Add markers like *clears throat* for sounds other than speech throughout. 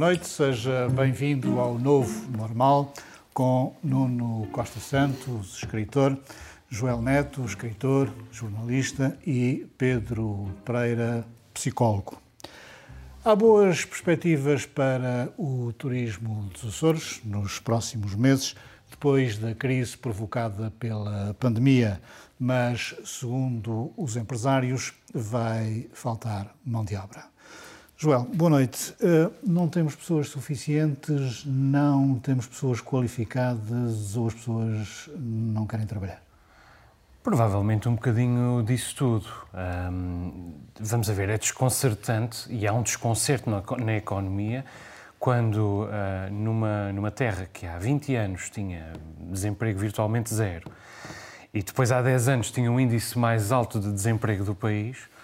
Boa noite, seja bem-vindo ao Novo Normal com Nuno Costa Santos, escritor, Joel Neto, escritor, jornalista e Pedro Pereira, psicólogo. Há boas perspectivas para o turismo dos Açores nos próximos meses, depois da crise provocada pela pandemia, mas, segundo os empresários, vai faltar mão de obra. Joel, boa noite. Uh, não temos pessoas suficientes, não temos pessoas qualificadas ou as pessoas não querem trabalhar? Provavelmente um bocadinho disso tudo. Vamos a ver, é desconcertante e há um desconcerto na, na economia quando uh, numa, numa terra que há 20 anos tinha desemprego virtualmente zero e depois há 10 anos tinha um índice mais alto de desemprego do país, eh,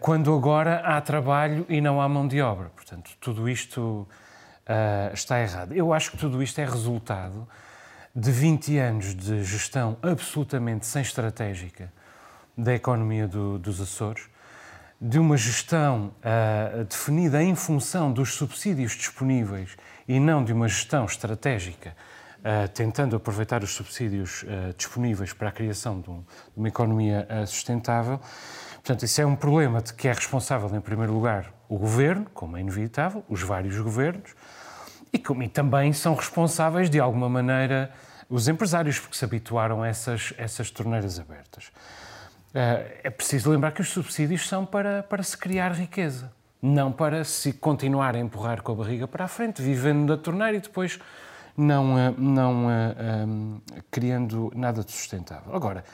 quando agora há trabalho e não há mão de obra. Portanto, tudo isto uh, está errado. Eu acho que tudo isto é resultado de 20 anos de gestão absolutamente sem estratégica da economia do, dos Açores, de uma gestão uh, definida em função dos subsídios disponíveis e não de uma gestão estratégica, uh, tentando aproveitar os subsídios disponíveis para a criação de, um, de uma economia sustentável. Portanto, isso é um problema de que é responsável, em primeiro lugar, o governo, como é inevitável, os vários governos, e, como, e também são responsáveis, de alguma maneira, os empresários, porque se habituaram a essas, essas torneiras abertas. Eh, é preciso lembrar que os subsídios são para, para se criar riqueza, não para se continuar a empurrar com a barriga para a frente, vivendo da torneira e depois não, eh, não um, eh, criando nada de sustentável. Agora,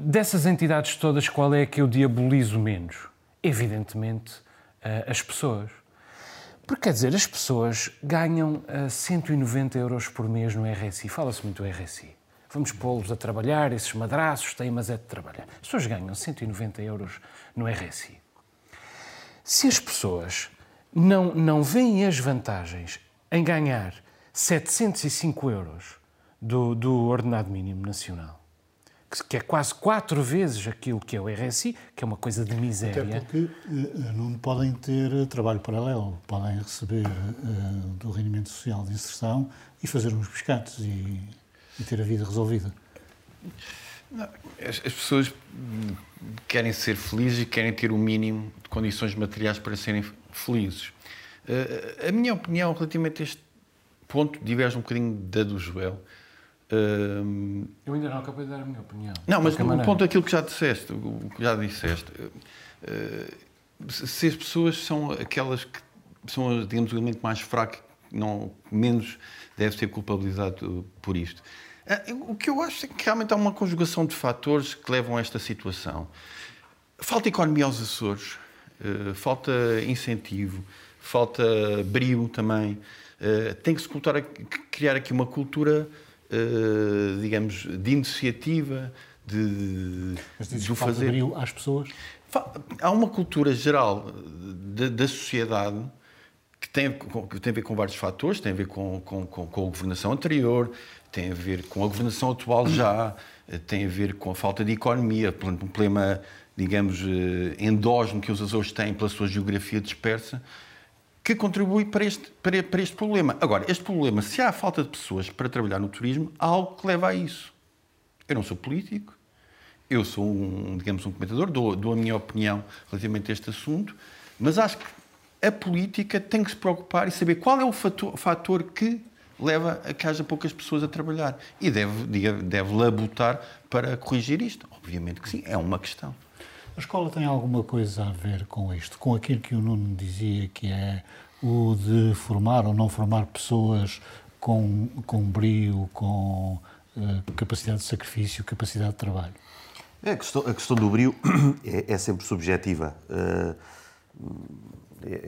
Dessas entidades todas, qual é que eu diabolizo menos? Evidentemente, eh, as pessoas. Porque, quer dizer, as pessoas ganham 190 eh, euros por mês no RSI. Fala-se muito do RSI. Vamos pô-los a trabalhar, esses madraços têm, mas é de trabalhar. As pessoas ganham 190 euros no RSI. Se as pessoas não, não veem as vantagens em ganhar 705 euros do, do ordenado mínimo nacional, que é quase quatro vezes aquilo que é o RSI, que é uma coisa de miséria. Até porque uh, não podem ter trabalho paralelo, podem receber uh, do rendimento social de inserção e fazer uns pescados e, e ter a vida resolvida. Não, as, as, pessoas querem ser felizes e querem ter o mínimo de condições materiais para serem felizes. Uh, a minha opinião relativamente a este ponto diverge um bocadinho da do Joel. Uh, eu ainda não acabei de dar a minha opinião. Não, mas no ponto daquilo que já disseste, o que já disseste, uh, se as pessoas são aquelas que são, digamos, o elemento mais fraco, não, menos deve ser culpabilizado por isto. Uh, o que eu acho é que realmente há uma conjugação de fatores que levam a esta situação. Falta economia aos Açores, uh, falta incentivo, falta brio também. Uh, tem que se cultuar, criar aqui uma cultura uh, digamos, de iniciativa, de, Mas de fazer. Brilho às pessoas? Há uma cultura geral da, da sociedade que tem, que tem a ver com vários fatores, tem a ver com, com, com, com, a governação anterior, tem a ver com a governação atual já, tem a ver com a falta de economia, um problema, digamos, eh, endógeno que os Açores têm pela sua geografia dispersa que contribui para este, para, para este problema. Agora, este problema, se há falta de pessoas para trabalhar no turismo, há algo que leva a isso. Eu não sou político, eu sou um, digamos, um comentador, dou, dou a minha opinião relativamente a este assunto, mas acho que a política tem que se preocupar e saber qual é o fator, fator que leva a que haja poucas pessoas a trabalhar. E deve, deve labutar para corrigir isto. Obviamente que sim, é uma questão. A escola tem alguma coisa a ver com isto, com aquilo que o Nuno dizia, que é o de formar ou não formar pessoas com, com brio, com uh, capacidade de sacrifício, capacidade de trabalho? É, a, questão, a questão do brio *coughs* é, é sempre subjetiva. Uh,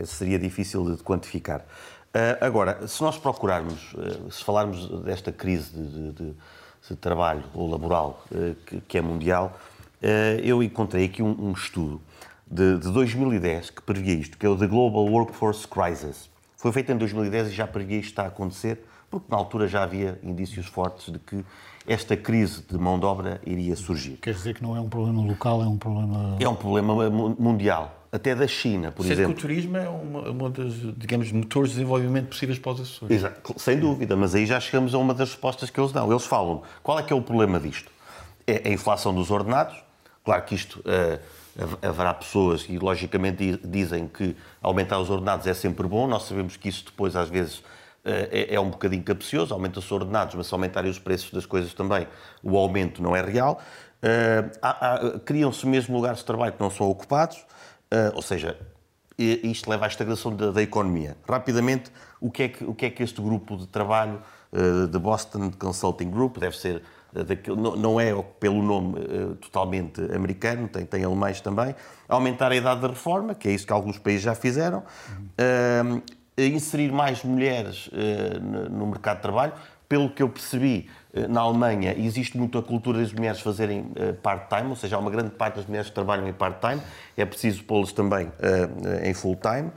seria difícil de quantificar. agora, se nós procurarmos, se falarmos desta crise de, de, de trabalho ou laboral que, que, é mundial, eu encontrei aqui um, um estudo de, de 2010 que previa isto, que é o The Global Workforce Crisis. Foi feito em 2010 e já previa isto está a acontecer, porque na altura já havia indícios fortes de que esta crise de mão de obra iria surgir. Quer dizer que não é um problema local, é um problema... É um problema mundial, até da China, por Sendo exemplo. que o turismo é uma, uma das, digamos, motores de desenvolvimento possíveis para os Açores. Exato, sem dúvida, mas aí já chegamos a uma das respostas que eles dão. Eles falam, qual é que é o problema disto? É a inflação dos ordenados, claro que isto... Uh, haverá pessoas que, logicamente, dizem que aumentar os ordenados é sempre bom. Nós sabemos que isso depois, às vezes, eh, é, é um bocadinho capcioso. Aumenta-se os ordenados, mas se aumentarem os preços das coisas também, o aumento não é real. Uh, Criam-se mesmo lugares de trabalho que não são ocupados, ou seja, isto leva à estagnação da, da, economia. Rapidamente, o que, é que, o que é que este grupo de trabalho de Boston Consulting Group, deve ser não é pelo nome eh, totalmente americano, tem, tem alemães também, aumentar a idade da reforma, que é isso que alguns países já fizeram, uhum. inserir mais mulheres no mercado de trabalho. Pelo que eu percebi, na Alemanha existe muito a cultura das mulheres fazerem part-time, ou seja, há uma grande parte das mulheres que trabalham em part-time, é preciso pô-las também em full-time.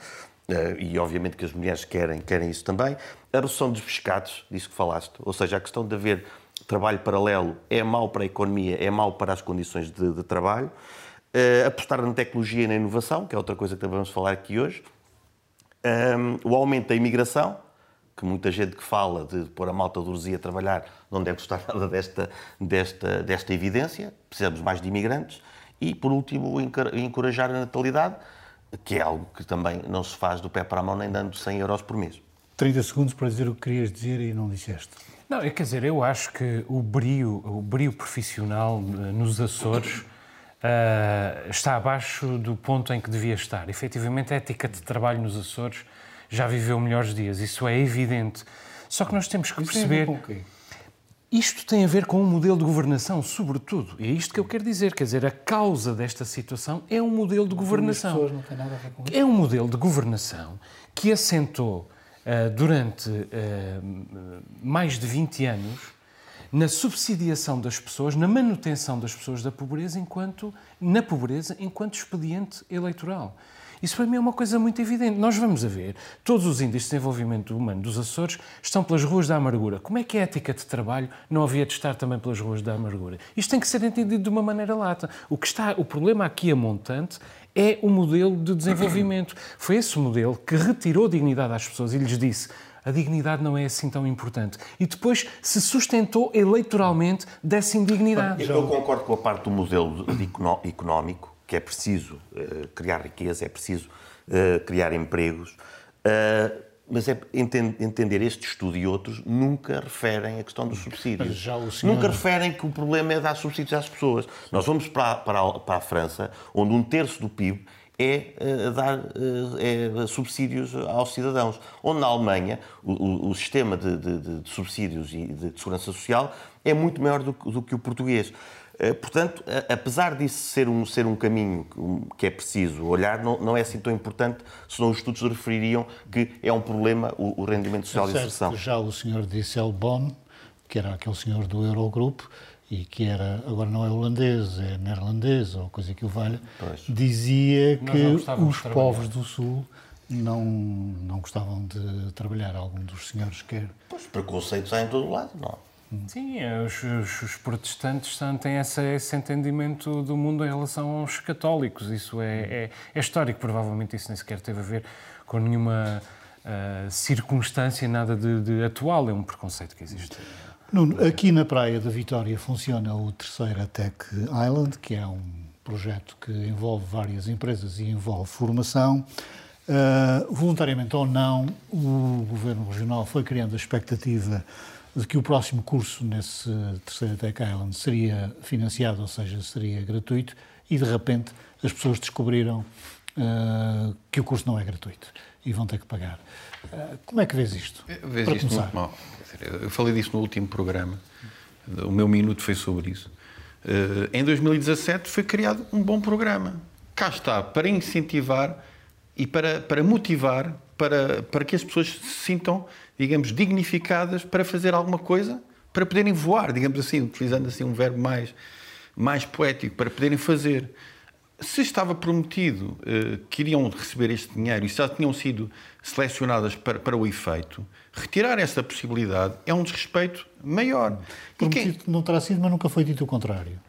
e obviamente que as mulheres querem, querem isso também. A redução dos pescados, disso que falaste, ou seja, a questão de haver trabalho paralelo é mau para a economia, é mau para as condições de, de trabalho. Uh, apostar na tecnologia e na inovação, que é outra coisa que vamos falar aqui hoje. Um, o aumento da imigração, que muita gente que fala de pôr a malta do a trabalhar não deve gostar *laughs* nada desta, desta, desta evidência. Precisamos mais de imigrantes. E, por último, encorajar a natalidade, que é algo que também não se faz do pé para a mão nem dando 100 euros por mês. 30 segundos para dizer o que querias dizer e não disseste. Não, é, quer dizer, eu acho que o brio, o brio profissional eh, nos Açores uh, está abaixo do ponto em que devia estar. Efetivamente, a ética de trabalho nos Açores já viveu melhores dias, isso é evidente. Só que nós temos que perceber. Isto tem a ver com o um modelo de governação, sobretudo. E é isto que eu quero dizer. Quer dizer, a causa desta situação é um modelo de governação. É um modelo de governação que assentou durante eh, mais de 20 anos na subsidiação das pessoas, na manutenção das pessoas da pobreza enquanto na pobreza enquanto expediente eleitoral. Isso para mim é uma coisa muito evidente. Nós vamos a ver, todos os índices de desenvolvimento humano dos Açores estão pelas ruas da amargura. Como é que a ética de trabalho não havia de estar também pelas ruas da amargura? Isto tem que ser entendido de uma maneira lata. O que está, o problema aqui a montante é o modelo de desenvolvimento. Foi esse modelo que retirou dignidade às pessoas e lhes disse a dignidade não é assim tão importante. E depois se sustentou eleitoralmente dessa indignidade. Eu concordo com a parte do modelo económico, que é preciso uh, criar riqueza, é preciso uh, criar empregos. Mas é entender este estudo e outros nunca referem a questão dos subsídios. Senhor... Nunca referem que o problema é dar subsídios às pessoas. Nós vamos para, para, a, para a França, onde um terço do PIB é uh, dar uh, é, subsídios aos cidadãos. Onde na Alemanha o, o, sistema de, de, de, subsídios e de, de, segurança social é muito maior do, do que o português. Eh, portanto, apesar disso ser um, ser um caminho que é preciso olhar, não, não é assim tão importante, senão os estudos refeririam que é um problema o, o rendimento social é de inserção. Já o senhor Dijsselbloem, que era aquele senhor do Eurogrupo, e que era, agora não é holandês, é neerlandês ou coisa que o valha, pois. dizia que os povos do Sul não, não gostavam de trabalhar. Algum dos senhores quer. Pois, preconceitos há em todo lado, não Sim, os, os, os protestantes têm esse, esse, entendimento do mundo em relação aos católicos. Isso é, é, é, histórico, provavelmente isso nem sequer teve a ver com nenhuma uh, circunstância, nada de, de, atual, é um preconceito que existe. Nuno, aqui na Praia da Vitória funciona o Terceira Tech Island, que é um projeto que envolve várias empresas e envolve formação. Uh, voluntariamente ou não, o Governo Regional foi criando a expectativa de que o próximo curso nesse terceiro Tech Island seria financiado, ou seja, seria gratuito, e de repente as pessoas descobriram uh, que o curso não é gratuito e vão ter que pagar. Uh, como é que vês isto? Vês isto começar? muito mal. Eu falei disso no último programa, o meu minuto foi sobre isso. Uh, em 2017 foi criado um bom programa. Cá está, para incentivar e para, para motivar, para, para que as pessoas se sintam, digamos, dignificadas para fazer alguma coisa, para poderem voar, digamos assim, utilizando assim um verbo mais, mais poético, para poderem fazer. Se estava prometido uh, que iriam receber este dinheiro e se já tinham sido selecionadas para, para o efeito, retirar essa possibilidade é um desrespeito maior. Prometido quem... não terá sido, mas nunca foi dito o contrário.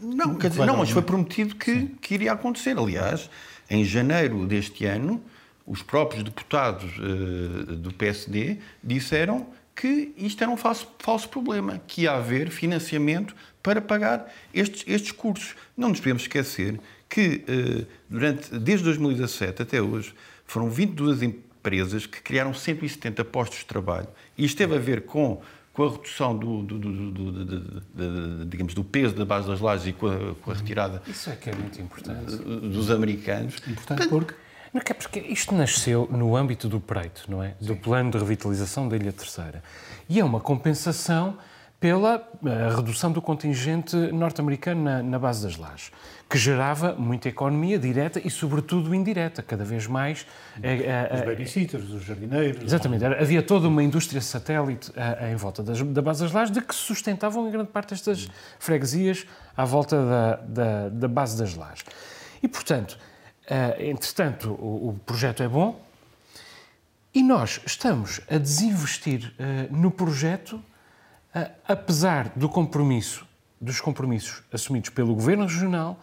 Não, quer dizer, não, mas foi prometido que, que iria acontecer. Aliás, em janeiro deste ano, os próprios deputados uh, do PSD disseram que isto era um falso, falso problema, que ia haver financiamento para pagar estes, estes cursos. Não nos podemos esquecer que uh, durante, desde 2017 até hoje foram 22 empresas que criaram 170 postos de trabalho. E isto teve a ver com com a redução do, do, do, digamos, do peso da base das lajes e com a, com a, retirada. Isso é que é muito importante. Dos americanos. Importante porque. Não, é porque isto nasceu no âmbito do Preito, não é? Do plano de revitalização da Ilha Terceira. E é uma compensação pela eh, redução do contingente norte-americano na, na, base das lajes, que gerava muita economia direta e, sobretudo, indireta, cada vez mais. É, é, os babysitters, os jardineiros. Exatamente. Havia toda uma indústria satélite em volta das, da base das lajes de que sustentavam em grande parte estas freguesias à volta da, da, da base das lajes. E, portanto, entretanto, o, o projeto é bom e nós estamos a desinvestir no projeto apesar do compromisso, dos compromissos assumidos pelo Governo Regional,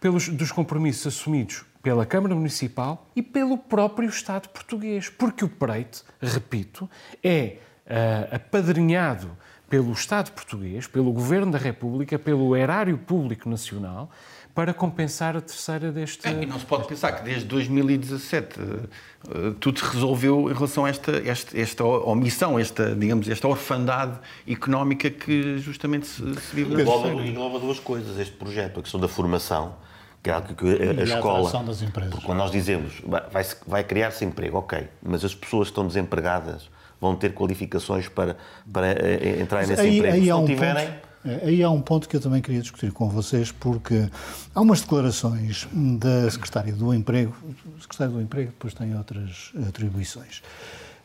pelos, dos compromissos assumidos pela Câmara Municipal e pelo próprio Estado português. Porque o Preite, repito, é uh, apadrinhado pelo Estado português, pelo Governo da República, pelo Erário Público Nacional para compensar a terceira deste. É, e não se pode pensar que desde 2017 uh, tudo se resolveu em relação a esta, esta, esta omissão, esta, digamos, esta orfandade económica que justamente se, se vive na engloba, engloba duas coisas, este projeto, a questão da formação, que é algo que a, a escola. das empresas. Porque quando nós dizemos vai, vai criar-se emprego, ok, mas as pessoas que estão desempregadas vão ter qualificações para, para eh, entrar nesse aí, emprego. Aí Se não um tiverem. Ponto aí há um ponto que eu também queria discutir com vocês, porque há umas declarações da Secretária do Emprego, o Secretário do Emprego depois tem outras atribuições,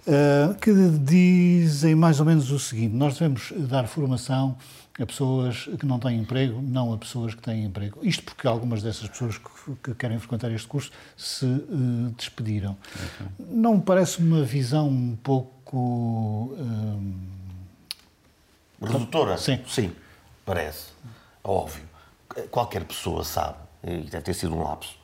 eh, que dizem mais ou menos o seguinte: nós devemos dar formação a pessoas que não têm emprego, não a pessoas que têm emprego. Isto porque algumas dessas pessoas que, querem frequentar este curso se uh, despediram. Não me parece uma visão um pouco. Uh, Redutora? Sim. Sim parece, óbvio, qualquer pessoa sabe, e deve ter sido um lapso,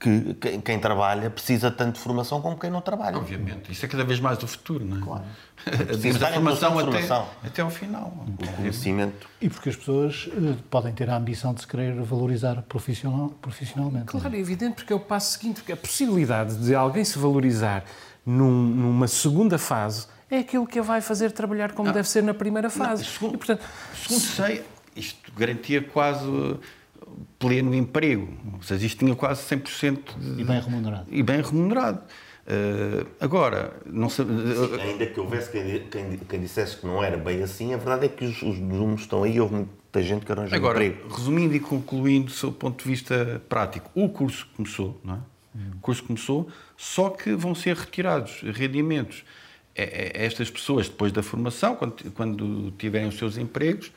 que quem, trabalha precisa tanto de formação como quem não trabalha. Obviamente. Isso é cada vez mais do futuro, não é? Claro. *laughs* Precisa a formação, até, até ao final. O conhecimento. E porque as pessoas uh, podem ter a ambição de se querer valorizar profissional, profissionalmente. Claro, é evidente, porque é o passo seguinte, porque a possibilidade de alguém se valorizar num, numa segunda fase é aquilo que a vai fazer trabalhar como não, deve ser na primeira fase. Não, segundo, e, portanto, segundo sei, isto garantia quase pleno emprego. Ou seja, isto tinha quase 100% de... E bem remunerado. E bem remunerado. Uh, agora, não sei... Sim, ainda que houvesse quem, quem, quem, dissesse que não era bem assim, a verdade é que os, os números estão aí, houve muita gente que arranjou Agora, emprego. resumindo e concluindo, do seu ponto de vista prático, o curso começou, não é? Hum. O curso começou, só que vão ser retirados rendimentos a estas pessoas depois da formação, quando, quando tiverem os seus empregos,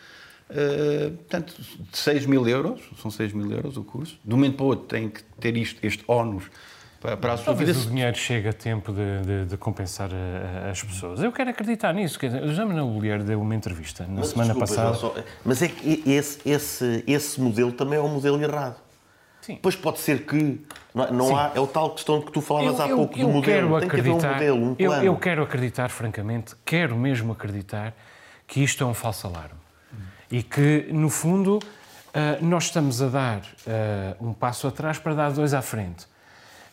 Uh, portanto, de 6 mil euros, são 6 mil euros o curso, de um momento para o outro tem que ter isto, este ónus para, para a sua Talvez vida. o dinheiro chega a tempo de, de, de compensar a, a, as pessoas. Eu quero acreditar nisso. o José Manuel Bolheiro deu uma entrevista na mas, semana desculpa, passada. Só, mas é que esse, esse, esse modelo também é um modelo errado. Sim. Pois pode ser que não, não há, é o tal questão que tu falavas eu, há pouco eu, eu do modelo. Quero Tem acreditar, que haver um modelo, um plano. Eu, eu quero acreditar, francamente, quero mesmo acreditar que isto é um falso alarme. E que, no fundo, eh, nós estamos a dar eh, um passo atrás para dar dois à frente.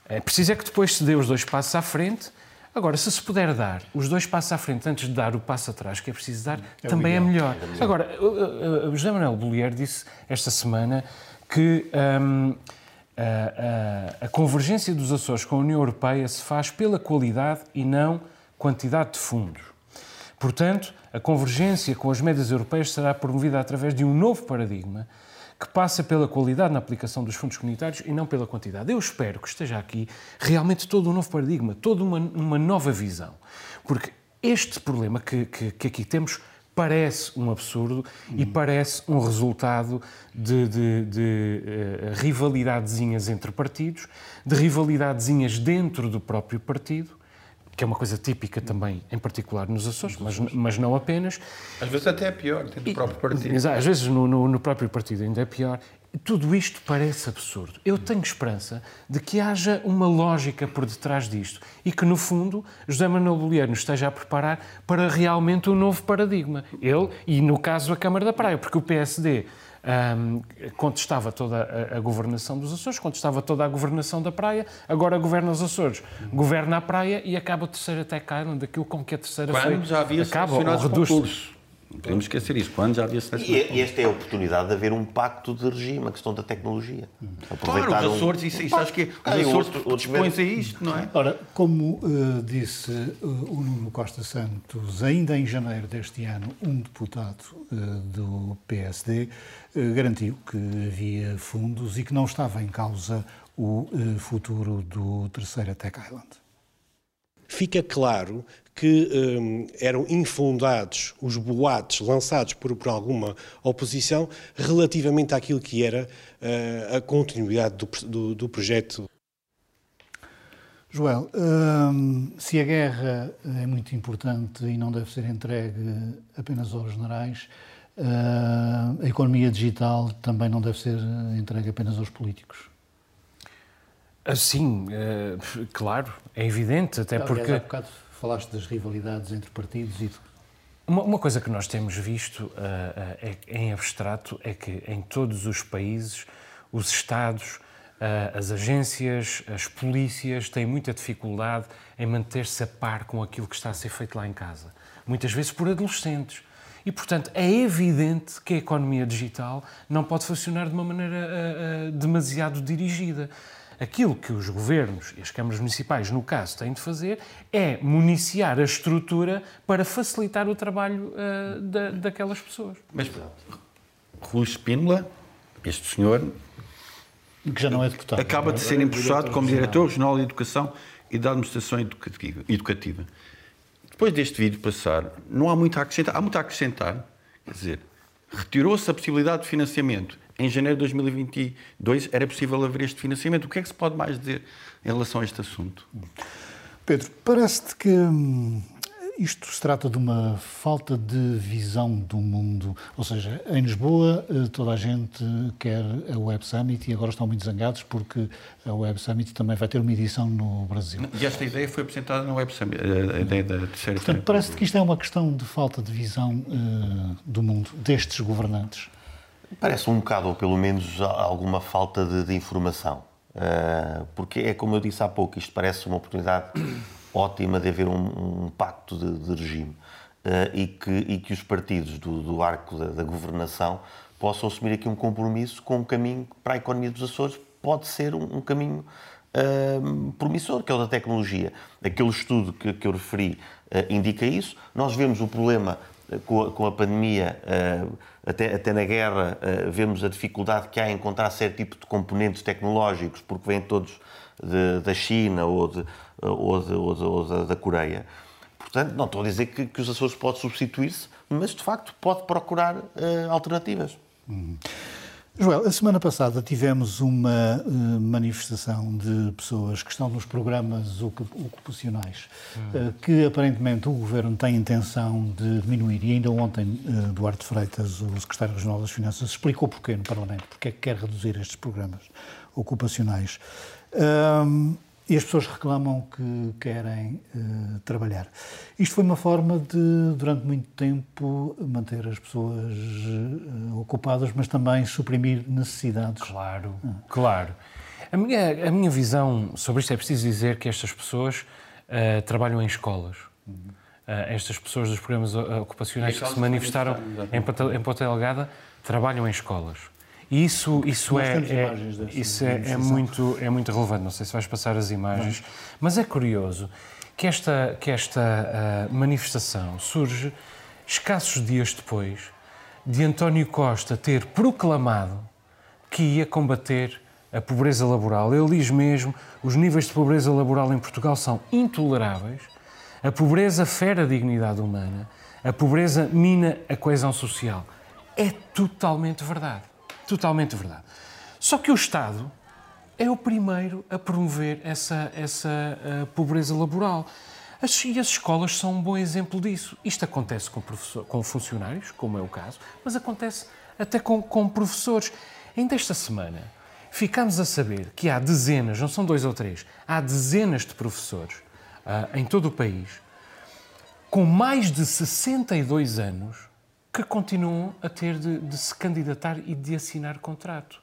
É preciso é que depois se dê os dois passos à frente. Agora, se se puder dar os dois passos à frente antes de dar o passo atrás que é preciso dar, é também é melhor. é Agora, o José Manuel Bollier disse esta semana que um, a, a, a, convergência dos Açores com a União Europeia se faz pela qualidade e não quantidade de fundos. Portanto, a convergência com as médias europeias será promovida através de um novo paradigma que passa pela qualidade na aplicação dos fundos comunitários e não pela quantidade. Eu espero que esteja aqui realmente todo um novo paradigma, toda uma, uma nova visão. Porque este problema que, que, que aqui temos parece um absurdo uhum. e parece um resultado de, de, de uh, rivalidadezinhas entre partidos, de rivalidadezinhas dentro do próprio partido, que é uma coisa típica também, em particular nos Açores, mas, mas não apenas. Às vezes até é pior, dentro do próprio partido. Às vezes no, no, no próprio partido ainda é pior. Tudo isto parece absurdo. Eu tenho esperança de que haja uma lógica por detrás disto e que, no fundo, José Manuel Bolieiro nos esteja a preparar para realmente um novo paradigma. Ele e, no caso, a Câmara da Praia, porque o PSD um, contestava toda a, a, governação dos Açores, contestava toda a governação da praia, agora governa os Açores, governa a praia e acaba a terceira Tech Island, daquilo com que a terceira Quando foi, já havia acaba ou reduz. Não podemos esquecer isso. Quando já havia E esta é a oportunidade de haver um pacto de regime, a questão da tecnologia. Aproveitar claro, os Açores, um... isso, isso acho que é, os ah, Açores dispõem a isto, não é? Ora, como uh, disse uh, o Nuno Costa Santos, ainda em janeiro deste ano, um deputado uh, do PSD garantiu que havia fundos e que não estava em causa o futuro do Terceira Tech Island fica claro que um, eram infundados os boatos lançados por, por, alguma oposição relativamente àquilo que era uh, a continuidade do, do, do projeto. Joel, hum, se a guerra é muito importante e não deve ser entregue apenas aos generais, a economia digital também não deve ser entregue apenas aos políticos. Ah, sim, uh, claro, é evidente, até Aliás, porque. Há bocado falaste das rivalidades entre partidos e. Uma, uma coisa que nós temos visto uh, uh, é, em abstrato é que em todos os países, os Estados, as agências, as polícias têm muita dificuldade em manter-se a par com aquilo que está a ser feito lá em casa. Muitas vezes por adolescentes. E, portanto, é evidente que a economia digital não pode funcionar de uma maneira demasiado dirigida. Aquilo que os governos e as câmaras municipais, no caso, têm de fazer é municiar a estrutura para facilitar o trabalho uh, da, daquelas pessoas. Mas, Rui Espínola, este senhor. Que já não é deputado. Acaba de ser empossado como diretor regional de Educação e da Administração Educativa. Depois deste vídeo passar, não há muito a acrescentar. Há muito a acrescentar. Quer dizer, retirou-se a possibilidade de financiamento em janeiro de 2022 era possível haver este financiamento. O que é que se pode mais dizer em relação a este assunto? Pedro, parece-te que hum, isto se trata de uma falta de visão do mundo. Ou seja, em Lisboa eh, toda a gente quer a Web Summit e agora estão muito zangados porque a Web Summit também vai ter uma edição no Brasil. E esta ideia foi apresentada na Web Summit, a ideia da terceira Portanto, parece que isto é uma questão de falta de visão uh, do mundo, destes governantes. Parece um bocado, ou pelo menos alguma falta de, de informação. Uh, porque é como eu disse há pouco, isto parece uma oportunidade ótima de haver um, um pacto de, de regime uh, e, que, e que os partidos do, do arco da, da, governação possam assumir aqui um compromisso com um caminho para a economia dos Açores pode ser um, um caminho uh, promissor, que é o da tecnologia. Aquele estudo que, que eu referi indica isso. Nós vemos o problema com a, com a pandemia, uh, até, até na guerra, uh, vemos a dificuldade que há em encontrar certo tipo de componentes tecnológicos, porque vêm todos de, da China ou, de, ou, de, ou, ou da Coreia. Portanto, não estou a dizer que, que os Açores podem substituir-se, mas de facto pode procurar uh, alternativas. Hum. Joel, a semana passada tivemos uma uh, manifestação de pessoas que estão nos programas ocupacionais, uh, que aparentemente o Governo tem intenção de diminuir, e ainda ontem uh, Duarte Freitas, o Secretário Regional das Finanças, explicou porquê no Parlamento, porque é que quer reduzir estes programas ocupacionais. E as pessoas reclamam que querem uh, trabalhar. Isto foi uma forma de, durante muito tempo, manter as pessoas uh, ocupadas, mas também suprimir necessidades. Claro, ah. claro. A minha, a minha visão sobre isto é preciso dizer que estas pessoas uh, trabalham em escolas. Uhum. estas pessoas dos programas ocupacionais que se manifestaram em, em Ponta Delgada trabalham em escolas. E isso, isso, é, é isso é, é, muito, é muito relevante. Não sei se vais passar as imagens, mas é curioso que esta, que esta uh, manifestação surge escassos dias depois de António Costa ter proclamado que ia combater a pobreza laboral. Ele diz mesmo: os níveis de pobreza laboral em Portugal são intoleráveis, a pobreza fere a dignidade humana, a pobreza mina a coesão social. É totalmente verdade. Totalmente verdade. Só que o Estado é o primeiro a promover essa, essa uh, pobreza laboral. As, e as escolas são um bom exemplo disso. Isto acontece com, com funcionários, como é o caso, mas acontece até com, com professores. Ainda esta semana ficámos a saber que há dezenas, não são dois ou três, há dezenas de professores uh, em todo o país com mais de 62 anos que continuam a ter de, de se candidatar e de assinar contrato.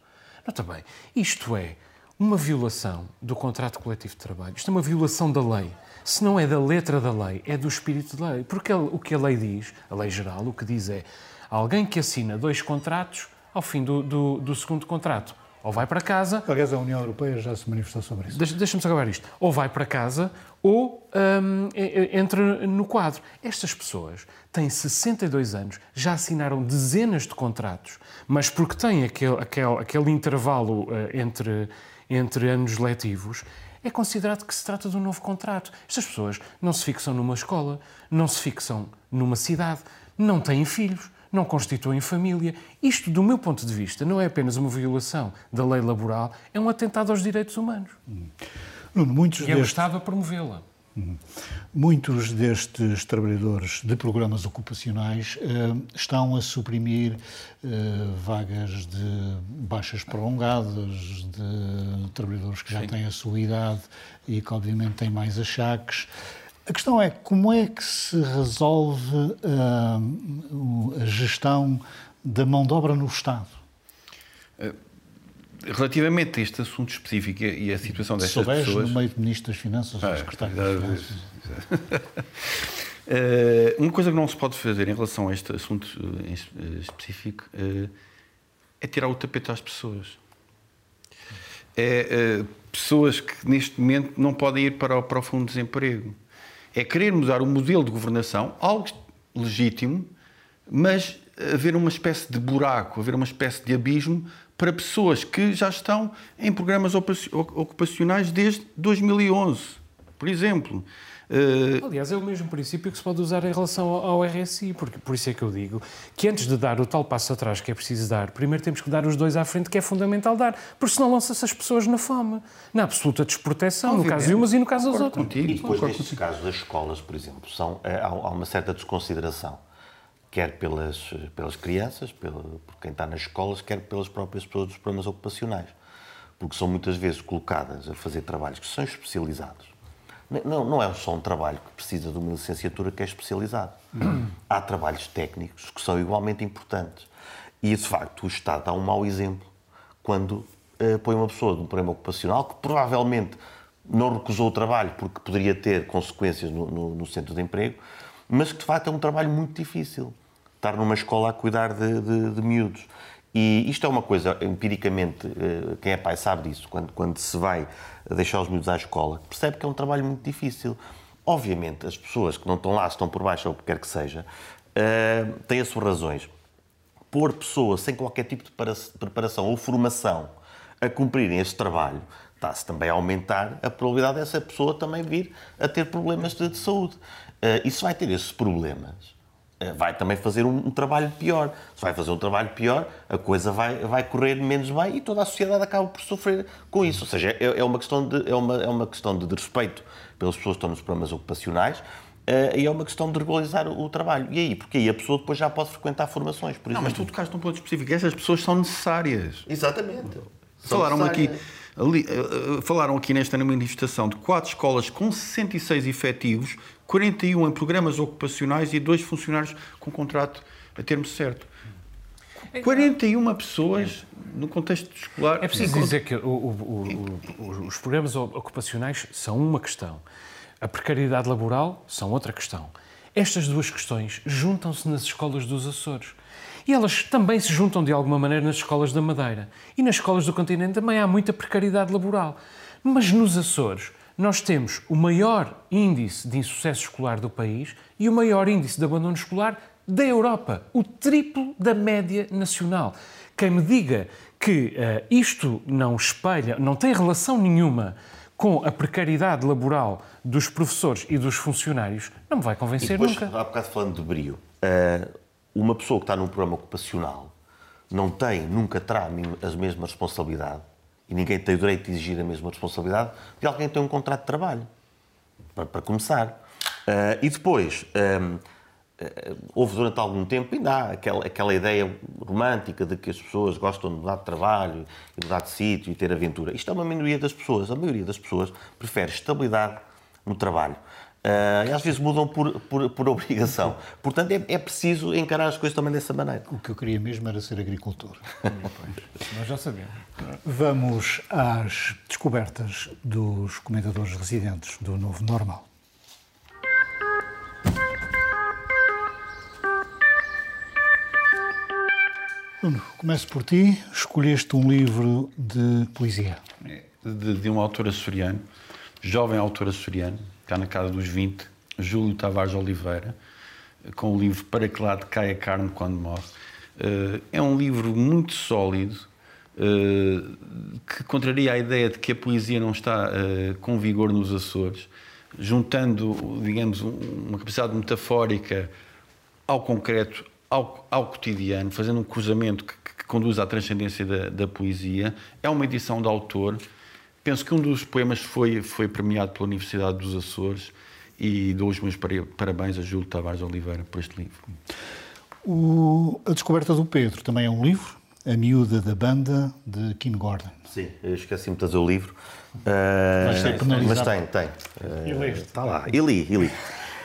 Nota bem, isto é uma violação do contrato coletivo de trabalho, isto é uma violação da lei. Se não é da letra da lei, é do espírito da lei. Porque o que a lei diz, a lei geral, o que diz é alguém que assina dois contratos, ao fim do, do, do segundo contrato, ou vai para casa. Aliás, a União Europeia já se manifestou sobre isso. Deixa-me acabar isto. Ou vai para casa ou hum, entra no quadro. Estas pessoas têm 62 anos, já assinaram dezenas de contratos, mas porque têm aquele, aquele, aquele intervalo uh, entre, entre anos letivos, é considerado que se trata de um novo contrato. Estas pessoas não se fixam numa escola, não se fixam numa cidade, não têm filhos não constituem família. Isto, do meu ponto de vista, não é apenas uma violação da lei laboral, é um atentado aos direitos humanos. Muitos e é o Estado a promovê-la. Muitos destes trabalhadores de programas ocupacionais eh, estão a suprimir eh, vagas de baixas prolongadas, de trabalhadores que já Sim. têm a sua idade e que, obviamente, têm mais achaques. A questão é como é que se resolve uh, a gestão da mão de obra no Estado? Eh, relativamente a este assunto específico e a situação destas Soubes, pessoas... no meio de Ministro das Finanças ou ah, Secretário das Finanças. uh, *laughs* uma coisa que não se pode fazer em relação a este assunto específico uh, é tirar o tapete às pessoas. É uh, pessoas que neste momento não podem ir para o, para o fundo de desemprego é querer mudar o modelo de governação, algo legítimo, mas haver uma espécie de buraco, haver uma espécie de abismo para pessoas que já estão em programas ocupacionais desde 2011, por exemplo. Uh... Aliás, é o mesmo princípio que se pode usar em relação ao RSI, porque, por isso é que eu digo que antes de dar o tal passo atrás que é preciso dar, primeiro temos que dar os dois à frente, que é fundamental dar, porque senão lança-se as pessoas na fome, na absoluta desproteção, Obviamente. no caso de umas e no caso das outras. Contigo. E depois, nestes casos das escolas, por exemplo, são, eh, há, há uma certa desconsideração quer pelas, pelas crianças, pela, por quem está nas escolas, quer pelas próprias pessoas dos programas ocupacionais. Porque são muitas vezes colocadas a fazer trabalhos que são especializados não, não é só um trabalho que precisa de uma licenciatura que é especializado. Há trabalhos técnicos que são igualmente importantes. E, de facto, o Estado dá um mau exemplo quando uh, põe uma pessoa de um problema ocupacional que provavelmente não recusou o trabalho porque poderia ter consequências no, no, no, centro de emprego, mas que, de facto, é um trabalho muito difícil. Estar numa escola a cuidar de, de, de miúdos. E isto é uma coisa, empiricamente, uh, quem é pai sabe disso, quando, quando se vai deixar os miúdos à escola, percebe que é um trabalho muito difícil. Obviamente, as pessoas que não estão lá, estão por baixo ou o que quer que seja, uh, têm as suas razões. Pôr pessoas sem qualquer tipo de preparação ou formação a cumprirem esse trabalho está-se também a aumentar a probabilidade dessa pessoa também vir a ter problemas de, de saúde. Uh, se vai ter esses problemas, eh, vai também fazer um, um, trabalho pior. Se vai fazer um trabalho pior, a coisa vai, vai correr menos bem e toda a sociedade acaba por sofrer com isso. Ou seja, é, é uma, questão de, é uma, é uma questão de, respeito pelas pessoas que estão nos programas ocupacionais, Uh, e é uma questão de regularizar o, o, trabalho. E aí? Porque aí a pessoa depois já pode frequentar formações, por Não, mas tu tocaste num ponto específico. Essas pessoas são necessárias. Exatamente. Falaram aqui, ali, uh, falaram aqui nesta manifestação de quatro escolas com 66 efetivos 41 em programas ocupacionais e dois funcionários com contrato a termo certo. 41 pessoas no contexto escolar. É preciso dizer que o, o, o, os programas ocupacionais são uma questão, a precariedade laboral são outra questão. Estas duas questões juntam-se nas escolas dos Açores. E elas também se juntam de alguma maneira nas escolas da Madeira. E nas escolas do continente também há muita precariedade laboral. Mas nos Açores, nós temos o maior índice de insucesso escolar do país e o maior índice de abandono escolar da Europa, o triplo da média nacional. Quem me diga que uh, isto não espelha, não tem relação nenhuma com a precariedade laboral dos professores e dos funcionários, não me vai convencer e depois, nunca. Há bocado falando de brio, uh, uma pessoa que está num programa ocupacional não tem, nunca terá as mesmas responsabilidades e ninguém tem o direito de exigir a mesma responsabilidade de alguém que tem um contrato de trabalho, para, para começar. Uh, e depois, um, uh, houve durante algum tempo, ainda há aquela, aquela ideia romântica de que as pessoas gostam de mudar de trabalho, e mudar de sítio e ter aventura. Isto é uma minoria das pessoas. A maioria das pessoas prefere estabilidade no trabalho. Uh, e às vezes mudam por, por, por *laughs* obrigação. Portanto, é, é, preciso encarar as coisas também dessa maneira. O que eu queria mesmo era ser agricultor. *laughs* Nós já sabemos. Vamos às descobertas dos comentadores residentes do Novo Normal. Bruno, começo por ti. Escolheste um livro de poesia. É, de, de um autor açoriano, jovem autor açoriano, cá na casa dos 20, Júlio Tavares Oliveira, com o livro Para que lado cai a carne quando morre. Eh, é um livro muito sólido, eh, que contraria a ideia de que a poesia não está eh, com vigor nos Açores, juntando, digamos, uma capacidade metafórica ao concreto, ao, cotidiano, fazendo um cruzamento que, que conduz à transcendência da, da poesia. É uma edição de autor Penso que um dos poemas foi, foi premiado pela Universidade dos Açores e dou os meus parabéns a Júlio Tavares Oliveira por este livro. O, a Descoberta do Pedro também é um livro, A Miúda da Banda, de Kim Gordon. Sim, eu esqueci-me de trazer o livro. Uh, mas tem Mas tem, tem. Uh, Está lá. E li, e li.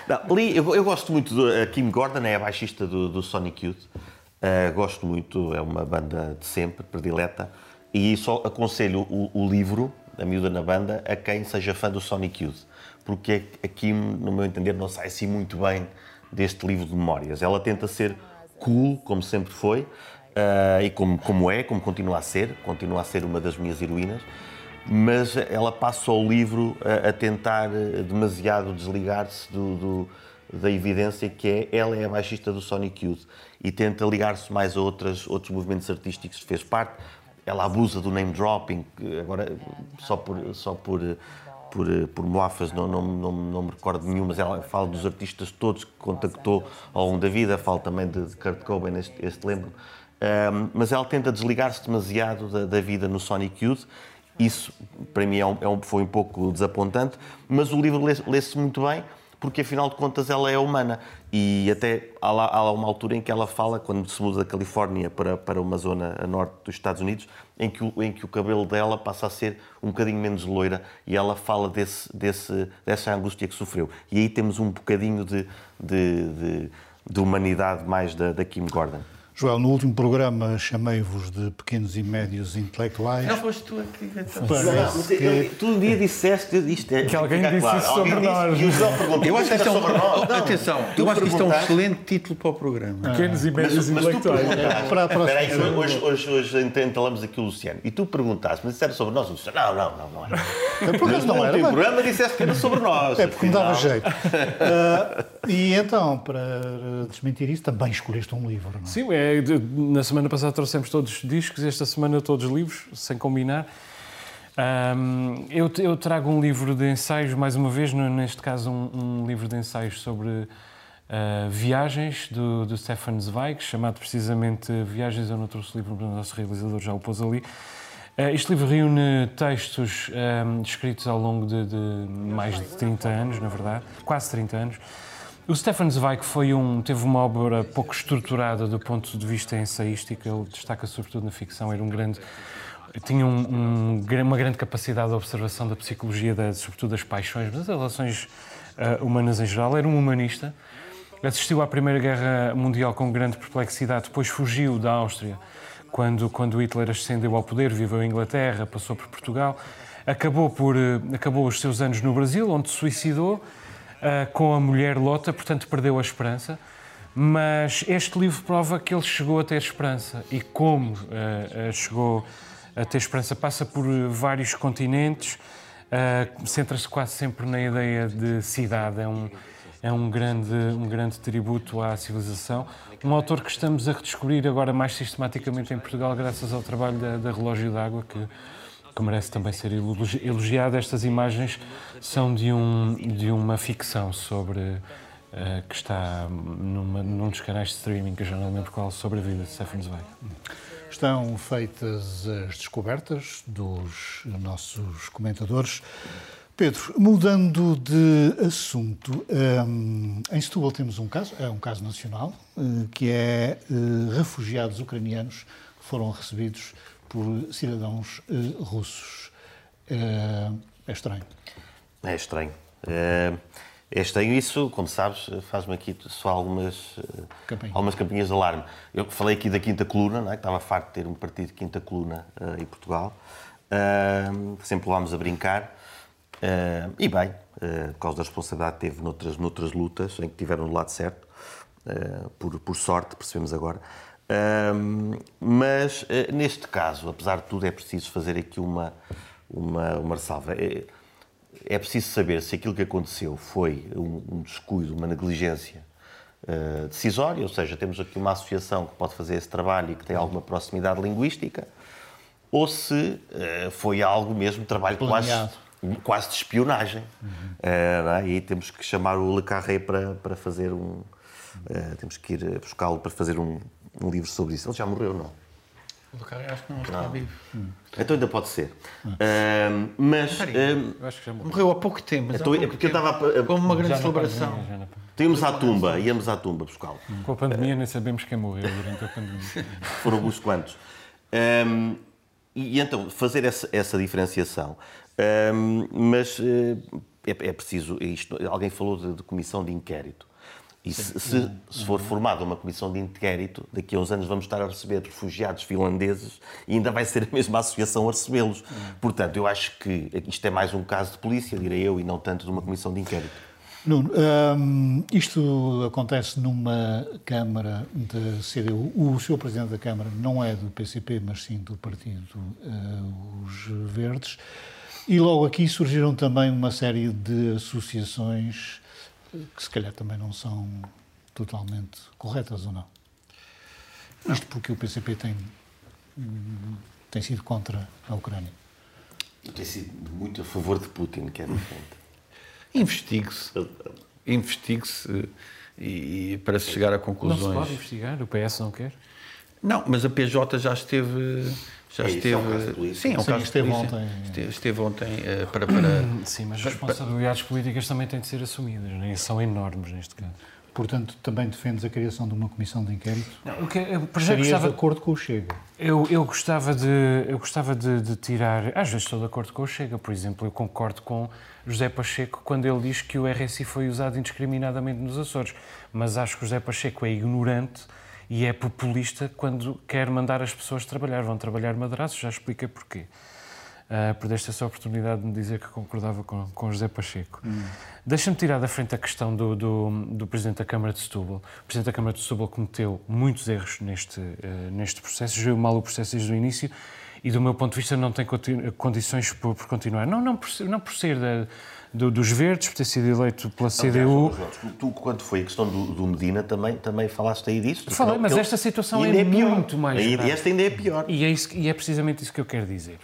Não, li eu, eu, gosto muito do Kim Gordon, é a baixista do, do Sonic Youth. Uh, gosto muito, é uma banda de sempre, predileta. E só aconselho o, o livro, a miúda na banda, a quem seja fã do Sonic Youth. Porque aqui, no meu entender, não sai assim muito bem deste livro de memórias. Ela tenta ser cool, como sempre foi, uh, e como, como é, como continua a ser, continua a ser uma das minhas heroínas, mas ela passa o livro a, a tentar eh, demasiado desligar-se do, do, da evidência que é ela é a baixista do Sonic Youth e tenta ligar-se mais a outras, outros movimentos artísticos que fez parte, ela abusa do name dropping, agora só por, só por, por, por moafas, não, não, não, não me recordo nenhum, mas ela fala dos artistas todos que contactou ao longo da vida, fala também de, Kurt Cobain, este, este lembro. Um, mas ela tenta desligar-se demasiado da, da, vida no Sonic Youth. Isso, para mim, é um, é um, foi um pouco desapontante, mas o livro lê-se muito bem porque afinal de contas ela é humana. E até há lá, há lá, uma altura em que ela fala, quando se muda da Califórnia para, para uma zona a norte dos Estados Unidos, em que, o, em que o cabelo dela passa a ser um bocadinho menos loira e ela fala desse, desse, dessa angústia que sofreu. E aí temos um bocadinho de, de, de, de humanidade mais da, da Kim Gordon. Joel, no último programa chamei-vos de pequenos e médios intelectuais. Não foste tu aqui. Que... Tu um dia disseste isto. É, que alguém disse claro. isso sobre nós. eu acho que isto é um, não, atenção, eu acho que isto é um excelente título para o programa. Pequenos e médios mas, intelectuais. Mas para, para Espera aí, hoje, hoje, hoje entalamos aqui o Luciano. E tu perguntaste, mas isso era sobre nós? Disse, não, não, não, não era. É porque não era. No programa disseste que era sobre nós. É porque me dava jeito. Uh, *laughs* e então, para desmentir isso, também escolheste um livro, não é? Sim, é na semana passada trouxemos todos discos, esta semana todos livros, sem combinar. Um, eu, eu, trago um livro de ensaios, mais uma vez, neste caso, um, um livro de ensaios sobre uh, viagens do, do Stefan Zweig, chamado precisamente Viagens. Eu não trouxe o livro, o nosso realizador já o pôs ali. Uh, este livro reúne textos um, escritos ao longo de, de mais de 30 anos, na verdade, quase 30 anos. O Stefan Zweig foi um, teve uma obra pouco estruturada do ponto de vista ensaístico, ele destaca sobretudo na ficção, era um grande tinha um, um, uma grande capacidade de observação da psicologia, da, sobretudo das paixões, das relações uh, humanas em geral. Era um humanista. Assistiu à Primeira Guerra Mundial com grande perplexidade, depois fugiu da Áustria quando, quando Hitler ascendeu ao poder, viveu em Inglaterra, passou por Portugal. Acabou, por, uh, acabou os seus anos no Brasil, onde se suicidou uh, com a mulher Lota, portanto perdeu a esperança. Mas este livro prova que ele chegou a ter esperança. E como uh, chegou a ter esperança? Passa por vários continentes, centra-se quase sempre na ideia de cidade. É um, é um grande, um grande tributo à civilização. Um autor que estamos a redescobrir agora mais sistematicamente em Portugal, graças ao trabalho da, da Relógio d'Água, que, que merece também ser elogiado. Estas imagens são de, um, de uma ficção sobre. Uh, que está numa, num dos canais de streaming, que eu já não lembro qual, sobre a vida de Stefan Zweig. Estão feitas as descobertas dos nossos comentadores. Pedro, mudando de assunto, um, em Setúbal temos um caso, é um caso nacional, uh, que é uh, refugiados ucranianos que foram recebidos por cidadãos uh, russos. é estranho. É estranho. É, é estranho isso, como sabes, faz-me aqui só algumas, Campinha. algumas campinhas de alarme. Eu falei aqui da quinta coluna, não é? que estava farto de ter um partido de quinta coluna em Portugal. sempre lá vamos a brincar. Uh, e bem, uh, por causa da responsabilidade que teve noutras, noutras lutas, em que tiveram do lado certo, uh, por, por sorte, percebemos agora. Mas neste caso, apesar de tudo, é preciso fazer aqui uma, uma, uma ressalva. É, é preciso saber se aquilo que aconteceu foi um, um descuido, uma negligência decisória, ou seja, temos aqui uma associação que pode fazer esse trabalho e que tem alguma proximidade linguística, ou se foi algo mesmo, trabalho Planeado. quase quase de espionagem. Uhum. Uh, e temos que chamar o Le Carré para, para fazer um. Uh, temos que ir buscá-lo para fazer um, um, livro sobre isso. Ele já morreu, não? Carré acho que não está vivo. Hum. Então ainda pode ser. Uh, mas. eu acho que já morreu. morreu há pouco tempo. Então, pouco é porque tempo. eu estava. Como uma grande celebração. Tínhamos à tumba, íamos à tumba buscá-lo. Com a pandemia nem sabemos quem morreu durante a pandemia. *laughs* Foram alguns quantos. Um, e, e, então, fazer essa, essa diferenciação um, mas eh, é, é, preciso. Isto, alguém falou de, de comissão de inquérito. E se, se, se, for formada uma comissão de inquérito, daqui a uns anos vamos estar a receber refugiados finlandeses e ainda vai ser a *laughs* mesma associação a recebê-los. Portanto, eu acho que isto é mais um caso de polícia, direi eu, e não tanto de uma comissão de inquérito. Nuno, um, isto acontece numa Câmara da CDU. O senhor Presidente da Câmara não é do PCP, mas sim do Partido uh, Os Verdes. E logo aqui surgiram também uma série de associações que se calhar também não são totalmente corretas ou não. não. Isto porque o PCP tem, tem sido contra a Ucrânia. Tem sido muito a favor de Putin, que é diferente. *laughs* Investigue-se. Investigue-se e, e, para se chegar a conclusões. Não se pode investigar, o PS não quer? Não, mas a PJ já esteve já é esteve. É um sim, é um sim, caso esteve ontem. Esteve, esteve ontem uh, para, para. *clears throat* Sim, mas as responsabilidades políticas também têm de ser assumidas, né? são enormes neste caso. Portanto, também defendes a criação de uma comissão de inquérito? Não, o que, eu, Estarias gostava, de acordo com o Chega? Eu, eu gostava, de, eu gostava de, de, tirar... Às vezes estou de acordo com o Chega, por exemplo, eu concordo com José Pacheco quando ele diz que o RSI foi usado indiscriminadamente nos Açores, mas acho que o José Pacheco é ignorante e é populista quando quer mandar as pessoas trabalhar. Vão trabalhar madraços, já expliquei porquê. Uh, perdeste essa oportunidade de me dizer que concordava com, com José Pacheco. Hum. Deixa-me tirar da frente a questão do, do, do, Presidente da Câmara de Setúbal. O Presidente da Câmara de Setúbal cometeu muitos erros neste, uh, neste processo, geriu mal o processo desde o início e, do meu ponto de vista, não tem condições por, por continuar. Não, não, por, não por ser da do, dos Verdes, por ter sido eleito pela CDU. Não, tu, quando foi a questão do, do, Medina, também, também falaste aí disso? Falei, mas esta situação é, é muito mais grave. E esta ainda é pior. E é, isso, e é precisamente isso que eu quero dizer.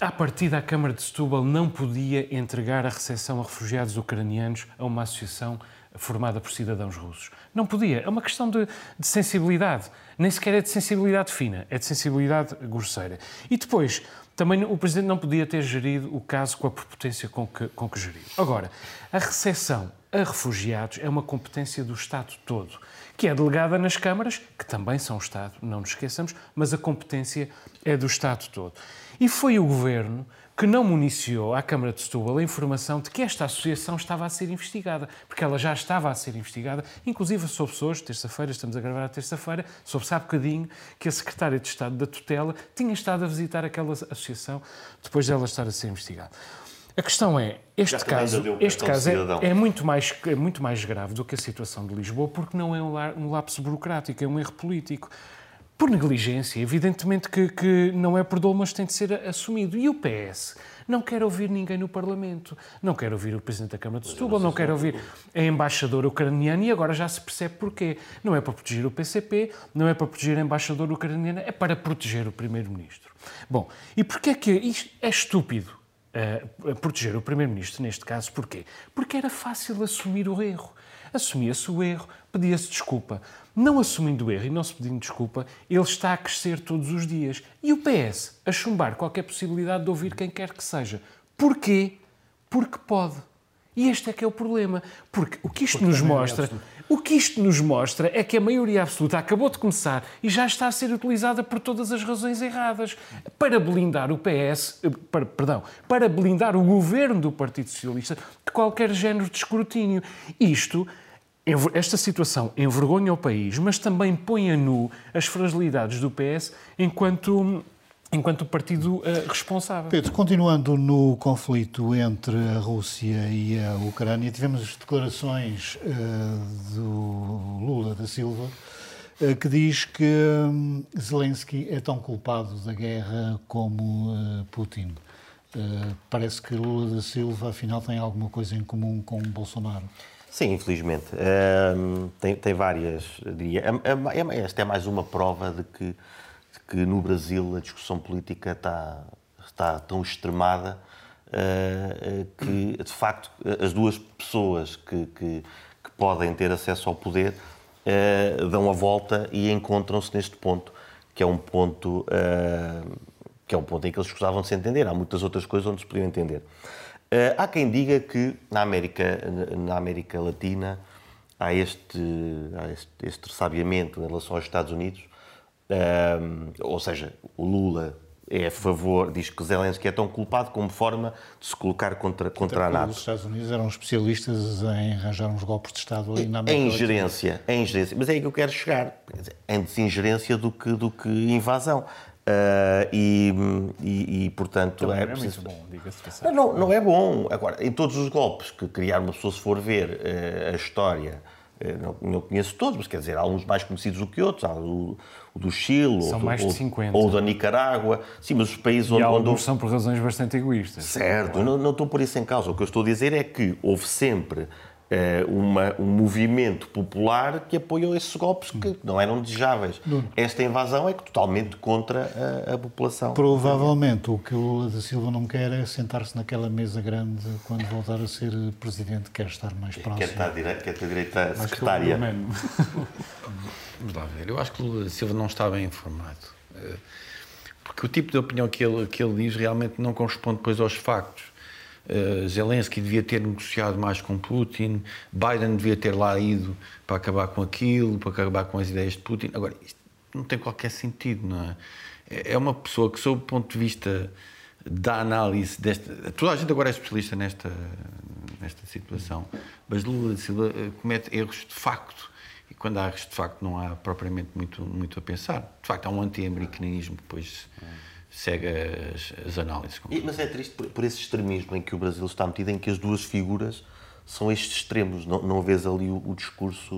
À partida, a Câmara de Setúbal não podia entregar a recepção a refugiados ucranianos a uma associação formada por cidadãos russos. Não podia. É uma questão de, de, sensibilidade. Nem sequer é de sensibilidade fina, é de sensibilidade grosseira. E depois, também o Presidente não podia ter gerido o caso com a prepotência com que, com que geriu. Agora, a recepção a refugiados é uma competência do Estado todo, que é delegada nas câmaras, que também são Estado, não nos esqueçamos, mas a competência é do Estado todo. E foi o Governo que não municiou à Câmara de Setúbal a informação de que esta associação estava a ser investigada, porque ela já estava a ser investigada, inclusive soube-se hoje, terça-feira, estamos a gravar a terça-feira, soube-se há bocadinho que a Secretária de Estado da Tutela tinha estado a visitar aquela associação depois dela estar a ser investigada. A questão é, este caso, este caso é, é, muito mais, é muito mais grave do que a situação de Lisboa, porque não é um, um lapso burocrático, é um erro político. Por negligência. Evidentemente que, que não é por dolo, mas tem de ser assumido. E o PS não quer ouvir ninguém no Parlamento, não quer ouvir o Presidente da Câmara de Setúbal, não quer ouvir a embaixadora ucraniana e agora já se percebe porquê. Não é para proteger o PCP, não é para proteger a embaixadora ucraniana, é para proteger o Primeiro-Ministro. Bom, e porquê é que isto é estúpido? Uh, proteger o Primeiro-Ministro, neste caso, porquê? Porque era fácil assumir o erro. Assumia-se o erro, pedia-se desculpa. Não assumindo o erro e não se pedindo desculpa, ele está a crescer todos os dias. E o PS a chumbar qualquer possibilidade de ouvir quem quer que seja. Porquê? Porque pode. E este é que é o problema. Porque o que isto Porque nos mostra, o que isto nos mostra é que a maioria absoluta acabou de começar e já está a ser utilizada por todas as razões erradas para blindar o PS, eh, para, perdão, para blindar o governo do Partido Socialista de qualquer género de escrutínio. Isto esta situação envergonha o país, mas também põe a nu as fragilidades do PS enquanto enquanto partido uh, responsável. Pedro, continuando no conflito entre a Rússia e a Ucrânia, tivemos declarações uh, do Lula da Silva uh, que diz que um, Zelensky é tão culpado da guerra como Putin. parece que Lula da Silva, afinal, tem alguma coisa em comum com Bolsonaro. Sim, infelizmente. tem, tem várias, diria. Esta é mais uma prova de que, de que no Brasil a discussão política está, está tão extremada uh, que, de facto, as duas pessoas que, que, que podem ter acesso ao poder uh, dão a volta e encontram-se neste ponto, que é um ponto. Uh, que é um ponto em que eles gostavam de se entender. Há muitas outras coisas onde se podiam entender. Uh, há quem diga que na América, na América Latina há este, há este, este ressabiamento em relação aos Estados Unidos, uh, ou seja, o Lula é a favor, diz que Zelensky é tão culpado como forma de se colocar contra, contra a NATO. Os Estados Unidos eram especialistas em arranjar uns golpes de Estado ali na América Em ingerência, em ingerência. Mas é aí que eu quero chegar. Em desingerência do que, do que invasão. Uh, e, e, e, portanto Também é, é preciso... muito bom, diga-se não, não é bom. Agora, em todos os golpes que criar uma pessoa, se for ver uh, a história, uh, não, não, conheço todos, mas quer dizer, há uns mais conhecidos do que outros. Há o, o do Chile, são ou, mais de 50. ou da Nicarágua. Sim, mas os países e onde. alguns onde... são por razões bastante egoístas. Certo, não, não estou por isso em causa. O que eu estou a dizer é que houve sempre uma, um movimento popular que apoiou esses golpes que não eram desejáveis. Esta invasão é totalmente contra a, a, população. Provavelmente o que o Lula da Silva não quer é sentar-se naquela mesa grande quando voltar a ser presidente, quer estar mais próximo. Quer estar direito, quer ter direito à secretária. *laughs* Vamos lá ver. Eu acho que o Lula da Silva não está bem informado. Eh, porque o tipo de opinião que ele, que ele diz realmente não corresponde depois aos factos. Uh, Zelensky devia ter negociado mais com Putin, Biden devia ter lá ido para acabar com aquilo, para acabar com as ideias de Putin. Agora, isto não tem qualquer sentido, não é? É, é uma pessoa que, sob o ponto de vista da análise desta. Toda a gente agora é especialista nesta, nesta situação, mas Lula da Silva eh, comete erros de facto. E quando há erros de facto, não há propriamente muito, muito a pensar. De facto, há um anti-americanismo depois segue as, as análises. E, mas é triste por, por, esse extremismo em que o Brasil está metido, em que as duas figuras são estes extremos. Não, não vês ali o, o discurso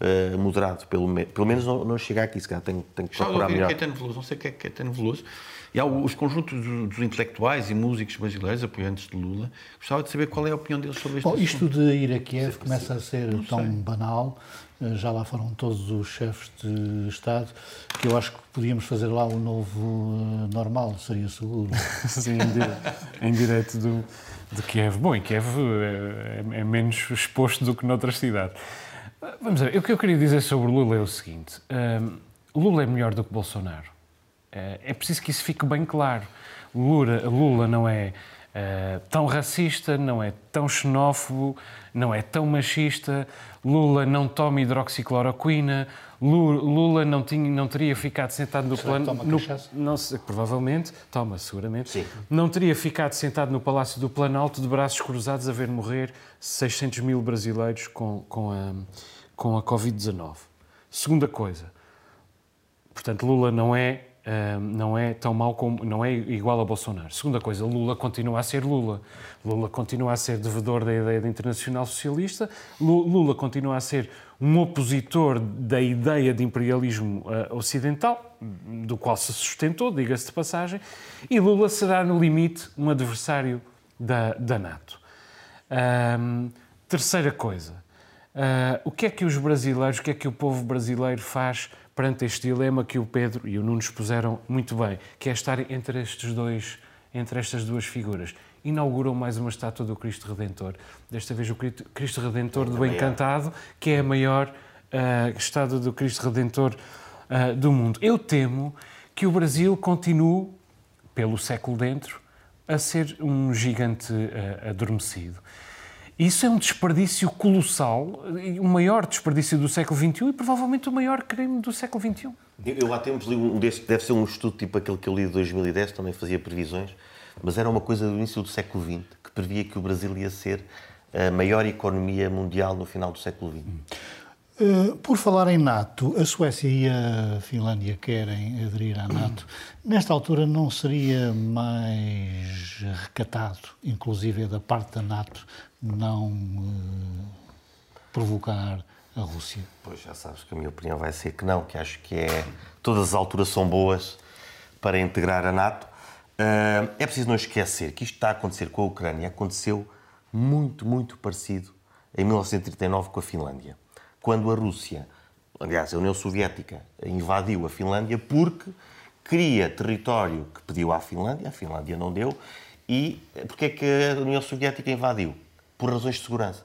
uh, moderado, pelo, me, pelo menos não, não chega aqui, se calhar tenho, tenho que procurar melhor. Caetano Veloso, não sei o que é Caetano Veloso. E há os conjuntos dos intelectuais e músicos brasileiros, apoiantes de Lula. Gostava de saber qual é a opinião deles sobre este Bom, assunto. Isto de ir a Kiev começa a ser tão banal eh, já lá foram todos os chefes de Estado, que eu acho que podíamos fazer lá o novo uh, normal, seria seguro. *laughs* Sim, em, direto do, de Kiev. Bom, em Kiev é, é, menos exposto do que noutras cidades. Vamos ver, o que eu queria dizer sobre Lula é o seguinte: um, Lula é melhor do que Bolsonaro. É preciso que isso fique bem claro. Lula, Lula não é uh, tão racista, não é tão xenófobo, não é tão machista, Lula não toma hidroxicloroquina, Lula não, tinha, não teria ficado sentado no plano. Toma no, não, provavelmente, toma, seguramente. Sim. Não teria ficado sentado no Palácio do Planalto de braços cruzados a ver morrer 600 mil brasileiros com, com a, com a Covid-19. Segunda coisa, portanto, Lula não é Não é tão mau como não é igual a Bolsonaro. Segunda coisa, Lula continua a ser Lula. Lula continua a ser devedor da ideia de internacional socialista. Lula continua a ser um opositor da ideia de imperialismo uh, ocidental, do qual se sustentou, diga-se de passagem. E Lula será no limite um adversário da, da NATO. Terceira coisa, uh, o que é que os brasileiros, o que é que o povo brasileiro faz perante este dilema que o Pedro e o Nuno expuseram muito bem, que é estar entre estes dois, entre estas duas figuras. Inauguram mais uma estátua do Cristo Redentor. Desta vez o Cristo Redentor do Encantado, que é a maior uh, estátua do Cristo Redentor uh, do mundo. Eu temo que o Brasil continue, pelo século dentro, a ser um gigante uh, adormecido. Isso é um desperdício colossal, o maior desperdício do século XXI e provavelmente o maior crime do século XXI. Eu há tempos li um deste, deve ser um estudo tipo aquele que eu li de 2010, também fazia previsões, mas era uma coisa do início do século XX, que previa que o Brasil ia ser a maior economia mundial no final do século XX. Uh, por falar em NATO, a Suécia e a Finlândia querem aderir à *clears throat* NATO. Nesta altura não seria mais recatado, inclusive da parte da NATO, não uh, provocar a Rússia? Pois já sabes que a minha opinião vai ser que não, que acho que é todas as alturas são boas para integrar a NATO. Uh, é preciso não esquecer que isto está a acontecer com a Ucrânia aconteceu muito, muito parecido em 1939 com a Finlândia, quando a Rússia, aliás, a União Soviética, invadiu a Finlândia porque queria território que pediu à Finlândia, a Finlândia não deu, e porque é que a União Soviética invadiu? Por razões de segurança.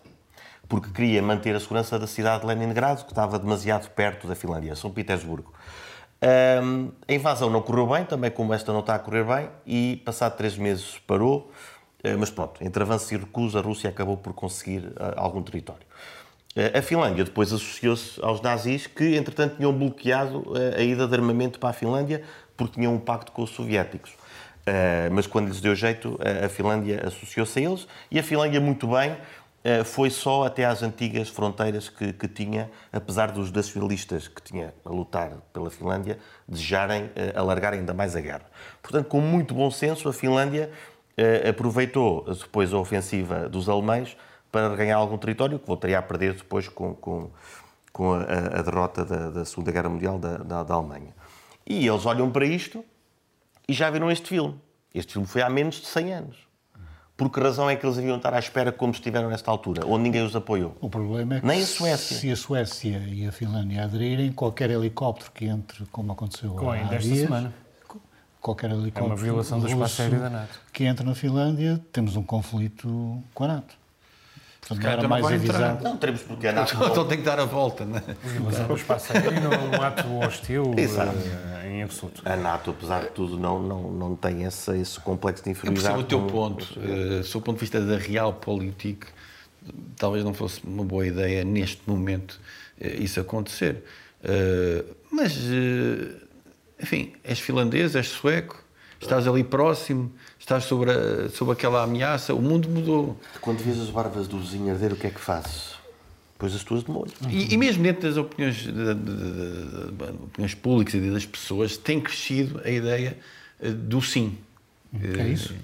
Porque queria manter a segurança da cidade de Leningrado, que estava demasiado perto da Finlândia, São Petersburgo. Um, a invasão não correu bem, também como esta não está a correr bem, e passado três meses parou, uh, mas pronto, entre avanço e recusa, a Rússia acabou por conseguir uh, algum território. Uh, a Finlândia depois associou-se aos nazis, que entretanto tinham bloqueado a ida de armamento para a Finlândia, porque tinham um pacto com os soviéticos. Uh, mas quando lhes deu jeito, a Finlândia associou-se a eles e a Finlândia, muito bem, uh, foi só até às antigas fronteiras que, que, tinha, apesar dos nacionalistas que tinha a lutar pela Finlândia desejarem uh, alargar ainda mais a guerra. Portanto, com muito bom senso, a Finlândia aproveitou depois a ofensiva dos alemães para ganhar algum território que voltaria a perder depois com, com, com a, a, derrota da, da, Segunda Guerra Mundial da, da, da Alemanha. E eles olham para isto e já viram este filme. Este filme foi há menos de 100 anos. Por que razão é que eles deviam estar à espera como estiveram nesta altura, onde ninguém os apoiou? O problema é que Nem a Suécia. se a Suécia e a Finlândia aderirem, qualquer helicóptero que entre, como aconteceu como há dias, semana. qualquer helicóptero é uma violação do espaço aéreo da NATO. que entre na Finlândia, temos um conflito com a NATO. Portanto, era mais avisado. Não, teremos porque a NATO... *laughs* Então tem que dar a volta, não é? Violação do espaço aéreo num ato hostil. *laughs* Exato. Uh, em absoluto. A NATO, apesar de tudo, não, não, não tem esse, esse complexo de inferioridade. Eu percebo o teu ponto. Uh, sob o ponto de vista da realpolitik, talvez não fosse uma boa ideia, neste momento, uh, isso acontecer. Uh, mas, uh, enfim, és finlandês, és sueco, estás ali próximo, estás sobre, a, sobre aquela ameaça, o mundo mudou. Quando vês as barbas do vizinho arder, o que é que fazes? Pões as tuas de molho. E, e, mesmo dentro das opiniões, de, de, de, opiniões públicas e das pessoas, tem crescido a ideia eh, do sim. É isso?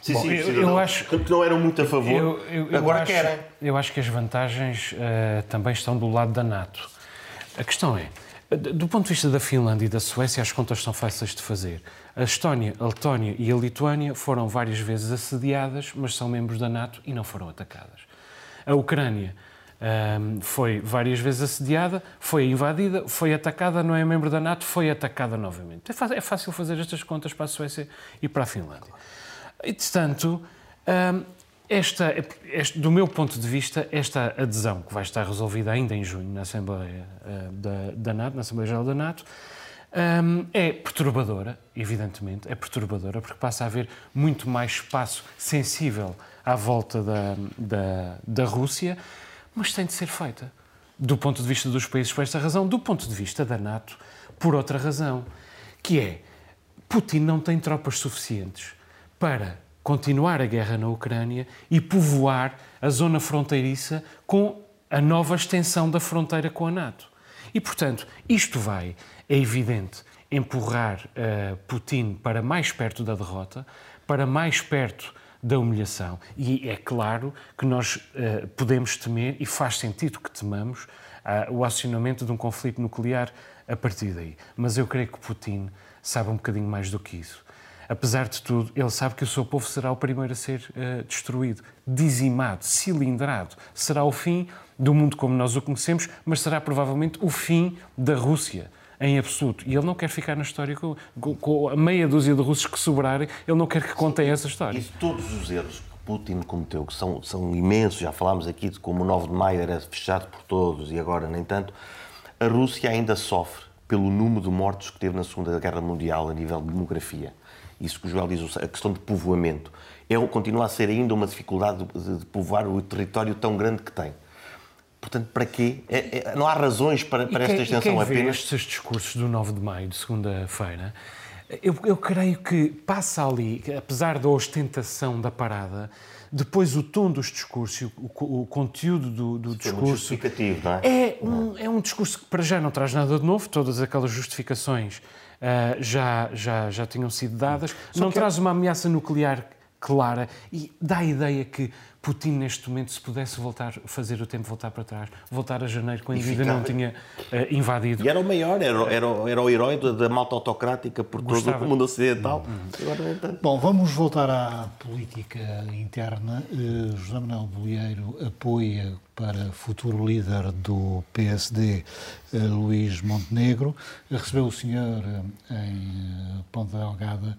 Sim, Bom, sim, eu, eu acho que não eram muito a favor, eu, eu, agora acho, querem. Eu acho que as vantagens uh, também estão do lado da NATO. A questão é, do ponto de vista da Finlândia e da Suécia, as contas são fáceis de fazer. A Estónia, a Letónia e a Lituânia foram várias vezes assediadas, mas são membros da NATO e não foram atacadas. A Ucrânia um, foi várias vezes assediada, foi invadida, foi atacada, não é membro da NATO, foi atacada novamente. É, é fácil fazer estas contas para a Suécia e para a Finlândia. E, portanto, um, esta, este, do meu ponto de vista, esta adesão, que vai estar resolvida ainda em junho na Assembleia uh, da, da, NATO, na Assembleia Geral da NATO, um, é perturbadora, evidentemente, é perturbadora, porque passa a haver muito mais espaço sensível à volta da, da, da Rússia mas tem de ser feita. Do ponto de vista dos países por esta razão, do ponto de vista da NATO por outra razão, que é Putin não tem tropas suficientes para continuar a guerra na Ucrânia e povoar a zona fronteiriça com a nova extensão da fronteira com a NATO. E, portanto, isto vai, é evidente, empurrar uh, Putin para mais perto da derrota, para mais perto da humilhação. E é claro que nós uh, podemos temer, e faz sentido que temamos, uh, o acionamento de um conflito nuclear a partir daí. Mas eu creio que Putin sabe um bocadinho mais do que isso. Apesar de tudo, ele sabe que o seu povo será o primeiro a ser uh, destruído, dizimado, cilindrado. Será o fim do mundo como nós o conhecemos, mas será provavelmente o fim da Rússia em absoluto. E ele não quer ficar na história com, com, a meia dúzia de russos que sobrarem, ele não quer que contem essa história. E todos os erros que Putin cometeu, que são, são imensos, já falámos aqui de como o 9 de maio era fechado por todos e agora nem tanto, a Rússia ainda sofre pelo número de mortos que teve na Segunda Guerra Mundial a nível de demografia. Isso que o Joel diz, a questão de povoamento. É, continua a ser ainda uma dificuldade de, de povoar o território tão grande que tem. Portanto, para quê? É, é, não há razões para, para esta extensão. Quem apenas. estes discursos do 9 de maio, de segunda-feira, eu, eu, creio que passa ali, apesar da ostentação da parada, depois o tom dos discursos, o, o conteúdo do, do discurso. É, é? É um, é um discurso que, para já, não traz nada de novo, todas aquelas justificações uh, já, já, já tinham sido dadas, Só não traz uma ameaça nuclear clara e dá a ideia que Putin, neste momento, se pudesse voltar, fazer o tempo voltar para trás, voltar a janeiro, quando ainda não tinha uh, invadido. E era o maior, era, era, era o herói da malta autocrática por Gostava. todo o mundo ocidental. Uhum. Bom, vamos voltar à política interna. Uh, José Manuel Bolieiro apoia para futuro líder do PSD, uh, Luís Montenegro. Recebeu o senhor em Ponta Delgada.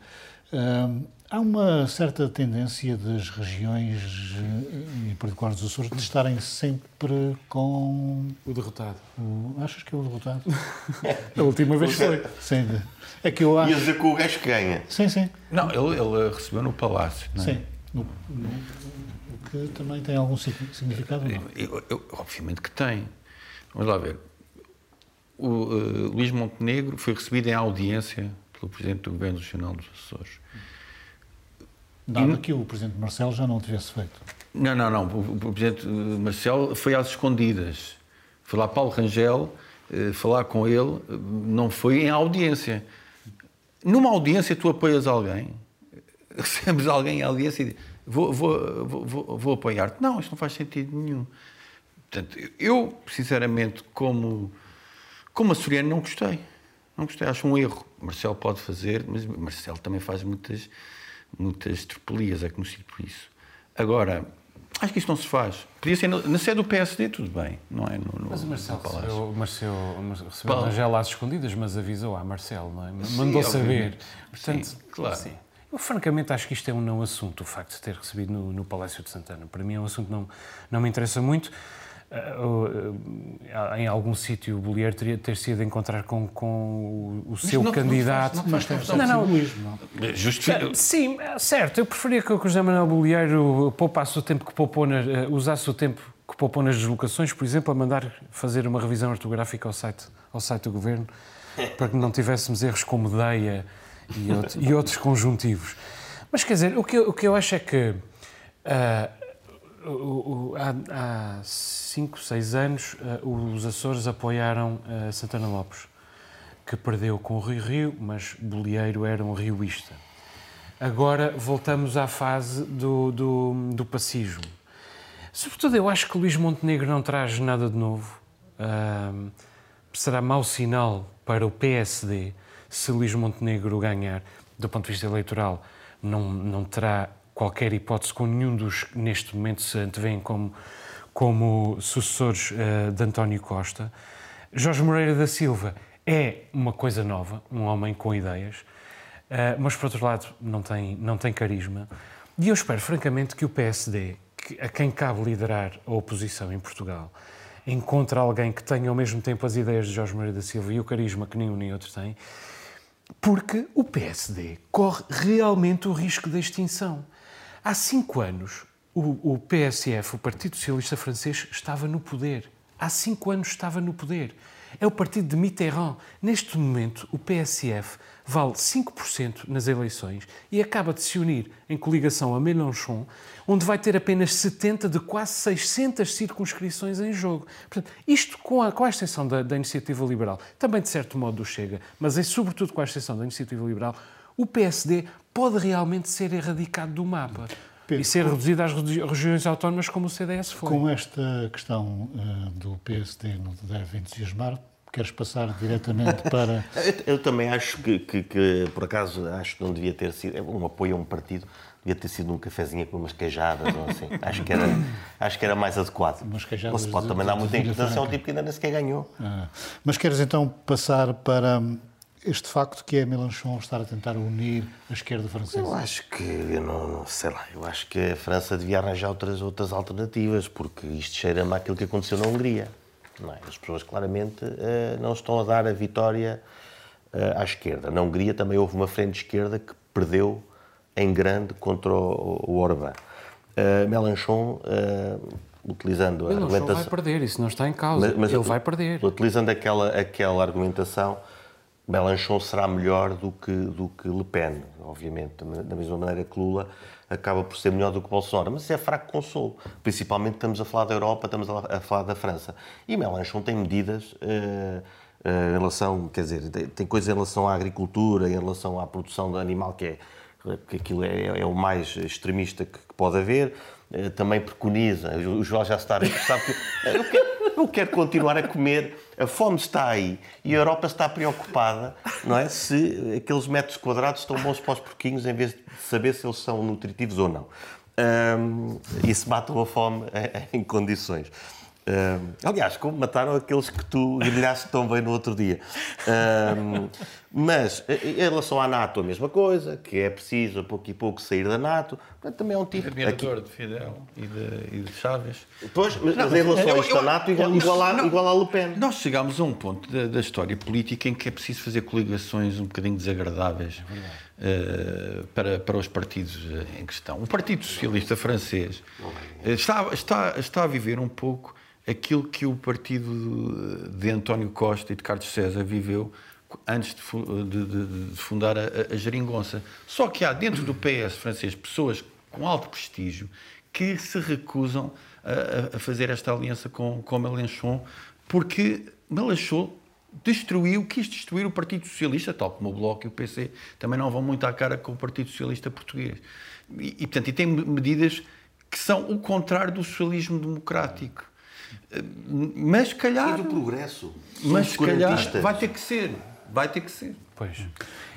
Há uma certa tendência das regiões, eh, em particular dos Açores, de estarem sempre com. O derrotado. O... Achas que é o derrotado? *laughs* a última vez foi. Sim. É que eu acho. Ia dizer que o gajo que ganha. Sim, sim. Não, ele, ele recebeu no Palácio. Não é? Sim. No, no, que também tem algum significado, não? Eu, eu, obviamente que tem. Vamos lá ver. O uh, Luís Montenegro foi recebido em audiência pelo Presidente do Governo Regional dos Açores. Dado e, que o Presidente Marcelo já não tivesse feito. Não, não, não. O, o Presidente Marcelo foi às escondidas. Foi lá Paulo Rangel eh, falar com ele, não foi em audiência. Numa audiência tu apoias alguém, *laughs* recebes alguém em audiência e diz, vou, vou, vou, vou apoiar-te. Não, isto não faz sentido nenhum. Portanto, eu, sinceramente, como, como açoriano, não gostei. Não gostei, acho um erro. Marcelo pode fazer, mas Marcelo também faz muitas muitas tropelias, é conhecido por isso. Agora, acho que isso não se faz. Podia ser na sede do PSD, tudo bem, não é? No, no, mas o Marcelo recebeu, Marcelo, recebeu Angela às escondidas, mas avisou a Marcelo, não é? Mandou sim, saber. Portanto, sim, claro. Sim. Eu, francamente, acho que isto é um não assunto, o facto de ter recebido no, no Palácio de Santana. Para mim é um assunto que não, não me interessa muito. Uh, uh, em algum sítio o Bolieiro teria ter sido encontrar com, com o, seu não, candidato. Não faz, não não, não, não. Justifica. Sim, certo. Eu preferia que o José Manuel Bolieiro poupasse o tempo que poupou na, uh, usasse o tempo que poupou nas deslocações, por exemplo, a mandar fazer uma revisão ortográfica ao site, ao site do Governo, para que não tivéssemos erros como Deia e, outro, e outros conjuntivos. Mas quer dizer, o que, eu, o que eu acho é que uh, há, há cinco, seis anos, uh, os Açores apoiaram uh, Santana Lopes, que perdeu com o Rio Rio, mas Bolieiro era um rioísta. Agora voltamos à fase do, do, do pacismo. Sobretudo, eu acho que Luís Montenegro não traz nada de novo. Uh, será mau sinal para o PSD se Luís Montenegro ganhar, do ponto de vista eleitoral, não, não terá qualquer hipótese com nenhum dos neste momento se antevêm como, como sucessores uh, de António Costa. Jorge Moreira da Silva é uma coisa nova, um homem com ideias, uh, mas por outro lado não tem, não tem carisma. E eu espero francamente que o PSD, que, a quem cabe liderar a oposição em Portugal, encontre alguém que tenha ao mesmo tempo as ideias de Jorge Moreira da Silva e o carisma que nenhum nem outro tem, porque o PSD corre realmente o risco da extinção. Há cinco anos, o, o PSF, o Partido Socialista Francês, estava no poder. Há cinco anos estava no poder. É o partido de Mitterrand. Neste momento, o PSF vale 5% nas eleições e acaba de se unir em coligação a Mélenchon, onde vai ter apenas 70 de quase 600 circunscrições em jogo. Portanto, isto com a, com a extensão da, da iniciativa liberal, também de certo modo do Chega, mas é sobretudo com a extensão da iniciativa liberal, o PSD pode realmente ser erradicado do mapa. Pedro, e ser reduzido às regiões autónomas como o CDS foi. Com esta questão uh, do PSD não deve entusiasmar, Queres passar diretamente *laughs* para. eu, eu, também acho que, que, que, por acaso, acho que não devia ter sido. Um apoio a um partido devia ter sido um cafezinho com umas queijadas ou assim. *laughs* acho, que era, acho que era mais adequado. Umas queijadas não se pode de, também dar muita importância ao tipo que ainda nem sequer ganhou. Ah, mas queres então passar para este facto que é Mélenchon estar a tentar unir a esquerda francesa? Eu acho que, eu não, não, sei lá, eu acho que a França devia arranjar outras, outras alternativas, porque isto cheira-me àquilo que aconteceu na Hungria. É? As pessoas claramente uh, não estão a dar a vitória uh, à esquerda. Na Hungria também houve uma frente esquerda que perdeu em grande contra o, o Orbán. Uh, Mélenchon, utilizando a argumentação... vai perder, isso não está em causa. Mas, mas Ele vai perder. Utilizando aquela, aquela argumentação, Mélenchon será melhor do que, do que Le Pen, obviamente, da mesma maneira que Lula acaba por ser melhor do que Bolsonaro, mas é fraco consolo. Principalmente estamos a falar da Europa, estamos a falar da França. E Mélenchon tem medidas uh, uh, em relação, quer dizer, tem coisas em relação à agricultura, em relação à produção de animal, que é que aquilo é, é o mais extremista que, que pode haver. Uh, também preconiza, o João já está a sabe que eu quero, eu quero continuar a comer a fome está aí e a Europa está preocupada, não é? Se aqueles metros quadrados estão bons para os porquinhos em vez de saber se eles são nutritivos ou não. Um, e se matam a fome em, em condições. Um, aliás, como mataram aqueles que tu grelhaste tão bem no outro dia. Um, mas, em relação à NATO, a mesma coisa, que é preciso, a pouco e pouco, sair da NATO. Portanto, também é um tipo... Admirador aqui... de Fidel e de, e de Chaves. Pois, mas, não, em relação a isto, a NATO, igual, igual, a, não, igual a Le Pen. Nós chegámos a um ponto da, da, história política em que é preciso fazer coligações um bocadinho desagradáveis uh, para, para os partidos eh, em questão. O Partido Socialista Francês uh, está, está, está a viver um pouco aquilo que o partido de António Costa e de Carlos César viveu antes de, de, de fundar a, a Geringonça. Só que há dentro do PS francês pessoas com alto prestígio que se recusam a, a fazer esta aliança com, com Mélenchon, porque Mélenchon destruiu, quis destruir o Partido Socialista, tal como o Bloco e o PC também não vão muito à cara com o Partido Socialista português. E, e portanto, e tem medidas que são o contrário do socialismo democrático. Mas se calhar. E do progresso. Mas se calhar vai ter que ser. Vai ter que ser. Pois.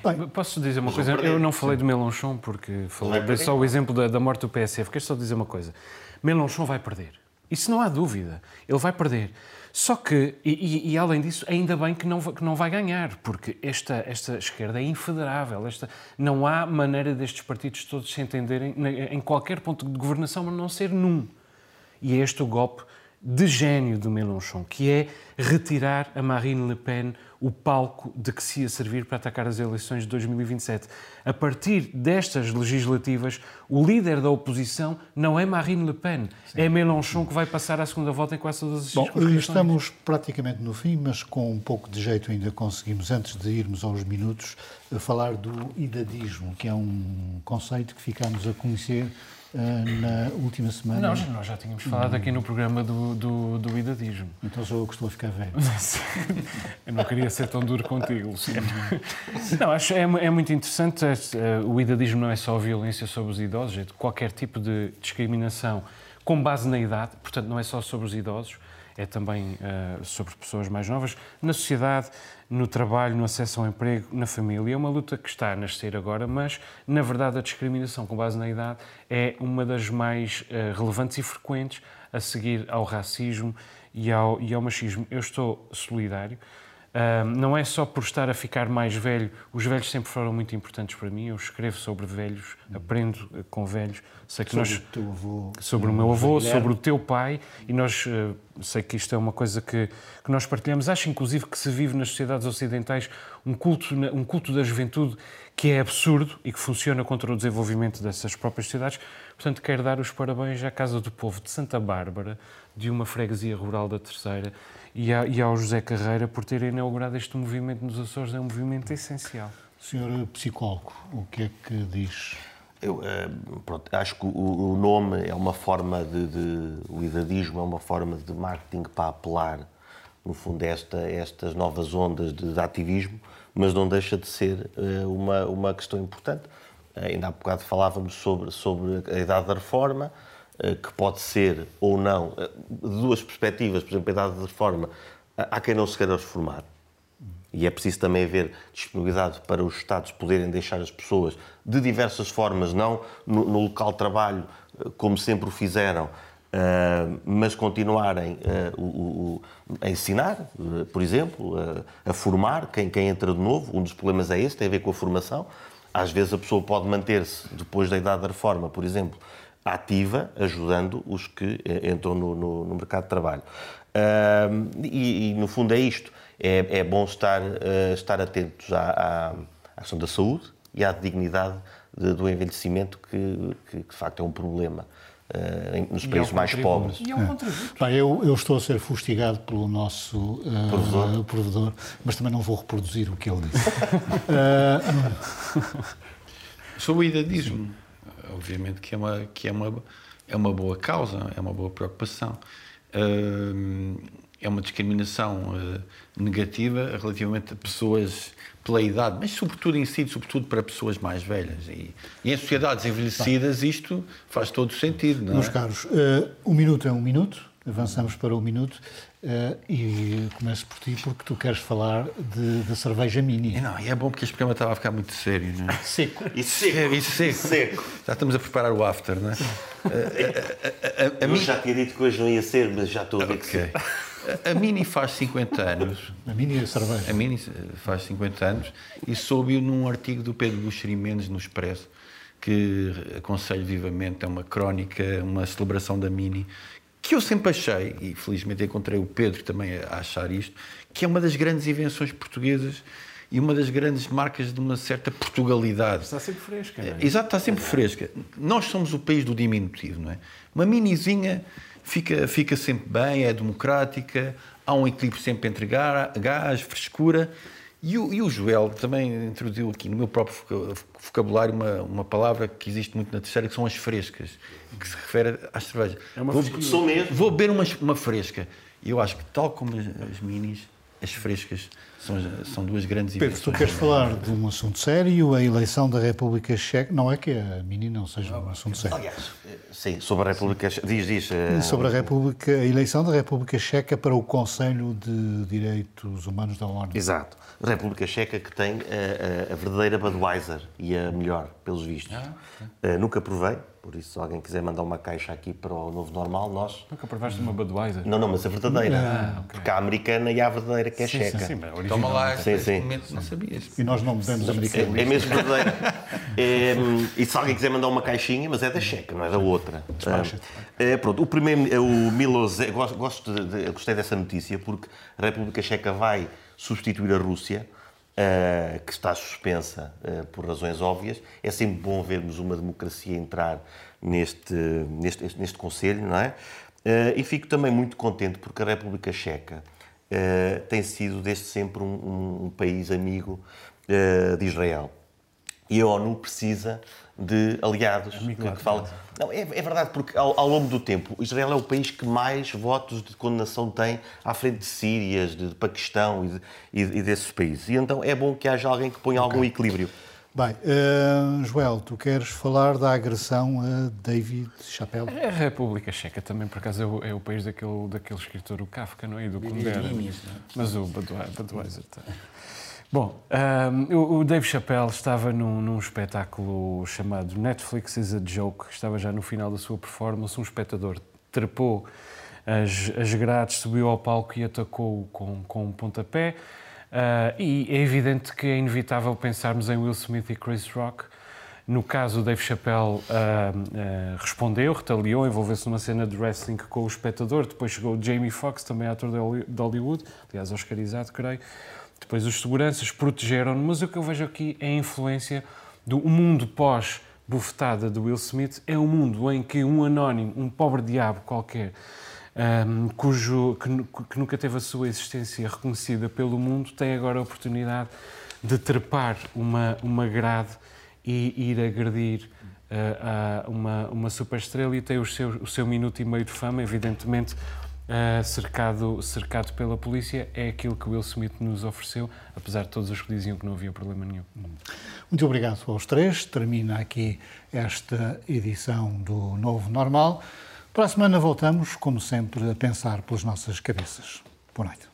Bem, Posso dizer uma coisa? Eu não falei de Melanchon porque falei, dei só o exemplo da, da morte do PSF. Quero só dizer uma coisa. Melanchon vai perder. Isso não há dúvida. Ele vai perder. Só que, e, e, além disso, ainda bem que não, que não vai ganhar, porque esta, esta esquerda é infederável. Esta, não há maneira destes partidos todos se entenderem em qualquer ponto de governação, mas não ser num. E é este o golpe de gênio de Mélenchon, que é retirar a Marine Le Pen o palco de que se ia servir para atacar as eleições de 2027. A partir destas legislativas, o líder da oposição não é Marine Le Pen, Sim. é Mélenchon que vai passar à segunda volta em quase todas as Bom, estamos praticamente no fim, mas com um pouco de jeito ainda conseguimos, antes de irmos aos minutos, falar do idadismo, que é um conceito que ficámos a conhecer na última semana. Nós, nós já tínhamos falado aqui no programa do, do, do idadismo. Então sou eu que estou a ficar velho. *laughs* eu não queria ser tão duro contigo, Luciano. não, acho é, é muito interessante. É, o idadismo não é só violência sobre os idosos, é qualquer tipo de discriminação com base na idade, portanto, não é só sobre os idosos, é também uh, sobre pessoas mais novas. Na sociedade, no trabalho, no acesso ao emprego, na família. É uma luta que está a nascer agora, mas, na verdade, a discriminação com base na idade é uma das mais uh, relevantes e frequentes a seguir ao racismo e ao, e ao machismo. Eu estou solidário. Não é só por estar a ficar mais velho, os velhos sempre foram muito importantes para mim. Eu escrevo sobre velhos, aprendo uh, com velhos. Sei que sobre nós, o teu avô, sobre o meu avô, sobre o teu pai, e nós uh, sei que isto é uma coisa que, que nós partilhamos. Acho inclusive que se vive nas sociedades ocidentais um culto, um culto da juventude que é absurdo e que funciona contra o desenvolvimento dessas próprias cidades. Portanto, quero dar os parabéns à Casa do Povo de Santa Bárbara, de uma freguesia rural da Terceira, e, e ao José Carreira por terem inaugurado este movimento nos Açores. É um movimento essencial. Senhor psicólogo, o que é que diz? Eu eh, pronto, acho que o, o, nome é uma forma de, de, O idadismo é uma forma de marketing para apelar, no fundo, esta, estas novas ondas de, de ativismo, mas não deixa de ser uh, uma, uma questão importante. Uh, ainda há bocado falávamos sobre, sobre a idade da reforma, que pode ser ou não, de duas perspectivas, por exemplo, a idade da reforma, há quem não se queira reformar e é preciso também haver disponibilidade para os Estados poderem deixar as pessoas de diversas formas, não no, no local de trabalho, eh, como sempre o fizeram, uh, mas continuarem uh, o, o, a ensinar, uh, por exemplo, a formar quem, quem entra de novo. Um dos problemas é esse, tem a ver com a formação. Às vezes a pessoa pode manter-se, depois da idade da reforma, por exemplo, ativa, ajudando os que entram no, no, no mercado de trabalho. E, e, no fundo, é isto é, é bom estar, uh, estar atentos à, à, questão da saúde e à dignidade de, do envelhecimento, que, que, que, de facto é um problema. Uh, nos países mais pobres. E é um contributo. Bem, eu, eu, estou a ser fustigado pelo nosso uh, provedor. provedor. mas também não vou reproduzir o que ele disse. uh, *laughs* Sobre o idadismo, obviamente que é uma, que é uma, é uma boa causa, é uma boa preocupação. É uma discriminação uh, negativa relativamente a pessoas pela idade, mas sobretudo incide sobretudo para pessoas mais velhas. E, e em sociedades envelhecidas isto faz todo sentido. Não é? Meus caros, uh, um minuto é um minuto, avançamos para um minuto. Uh, e começo por ti porque tu queres falar da cerveja mini. Não, e é bom porque este programa estava a ficar muito sério, não é? *laughs* Seco. E seco. E seco. seco. Já estamos a preparar o after, não é? *laughs* a, a, a, a, mim... já tinha dito que hoje não ia ser, mas já estou a ver okay. que a Mini faz 50 anos. A Mini é cerveja. A Mini faz 50 anos e soube-o num artigo do Pedro Buxeri Mendes no Expresso, que aconselho vivamente, é uma crónica, uma celebração da Mini, que eu sempre achei, e felizmente encontrei o Pedro também a achar isto, que é uma das grandes invenções portuguesas e uma das grandes marcas de uma certa Portugalidade. Está sempre fresca, não é? Exato, está sempre fresca. Nós somos o país do diminutivo, não é? Uma minizinha fica, fica sempre bem, é democrática, há um equilíbrio sempre entre gás, frescura. E o, e o Joel também introduziu aqui no meu próprio vocabulário uma, uma palavra que existe muito na terceira, que são as frescas, que se refere às cervejas. É uma vou, sou mesmo. Vou beber uma, uma fresca. E eu acho que, tal como as, as minis, as frescas são, são duas grandes Pedro, tu queres falar de um assunto sério, a eleição da República Checa. Não é que a Mini não seja um assunto sério. Aliás, sim, sobre a República Checa. Diz, diz. Uh... Sobre a, República, a eleição da República Checa para o Conselho de Direitos Humanos da ONU. Exato. A República Checa que tem a, a, a verdadeira Budweiser e a melhor, pelos vistos. Ah, okay. uh, nunca provei, por isso, se alguém quiser mandar uma caixa aqui para o novo normal, nós. Nunca provaste uma Budweiser? Não, não, mas a verdadeira. Ah, okay. Porque há a americana e há a verdadeira que é sim, checa. Sim, sim, Toma lá, sim, sim. momento não sabias. E nós não bebemos americana. É, é mesmo verdadeira. *laughs* é, e se alguém quiser mandar uma caixinha, mas é da checa, não é da outra. É, pronto, o primeiro, é o Milos, gosto de, gostei dessa notícia porque a República Checa vai substituir a Rússia uh, que está suspensa uh, por razões óbvias. É sempre bom vermos uma democracia entrar neste, neste, neste Conselho, não é? Uh, e fico também muito contente porque a República Checa tem sido desde sempre um, um, um país amigo de Israel. E a ONU precisa de aliados que, que falam. Não, é, é, verdade, porque ao, ao, longo do tempo, Israel é o país que mais votos de condenação tem à frente de Sírias, de, de Paquistão e, de, e, e, desses países. E então é bom que haja alguém que ponha okay. algum equilíbrio. Bem, uh, Joel, tu queres falar da agressão a David Chappelle? A República Checa também, por acaso, é o, é o país daquele, daquele escritor, o Kafka, não é? E do Kundera. Mas o Budweiser. Bom, um, o Dave Chappelle estava num, num, espetáculo chamado Netflix is a Joke, estava já no final da sua performance. Um espectador trepou as, as grades, subiu ao palco e atacou com, com um pontapé. Uh, e é evidente que é inevitável pensarmos em Will Smith e Chris Rock. No caso, o Dave Chappelle uh, uh, respondeu, retaliou, envolveu-se numa cena de wrestling com o espectador. Depois chegou o Jamie Foxx, também ator de Hollywood, aliás, oscarizado, creio Depois os seguranças protegeram-no, mas o que eu vejo aqui é a influência do mundo pós-bufetada de Will Smith, é um mundo em que um anónimo, um pobre diabo qualquer, um, cujo, que, que, nunca teve a sua existência reconhecida pelo mundo, tem agora a oportunidade de trepar uma, uma grade e ir agredir uh, uma, uma superestrela e tem o seu, o seu minuto e meio de fama, evidentemente Uh, cercado, cercado pela polícia, é aquilo que o Will Smith nos ofereceu, apesar de todos os que diziam que não havia problema nenhum. Muito obrigado aos três. Termina aqui esta edição do Novo Normal. Para a semana voltamos, como sempre, a pensar pelas nossas cabeças. Boa noite.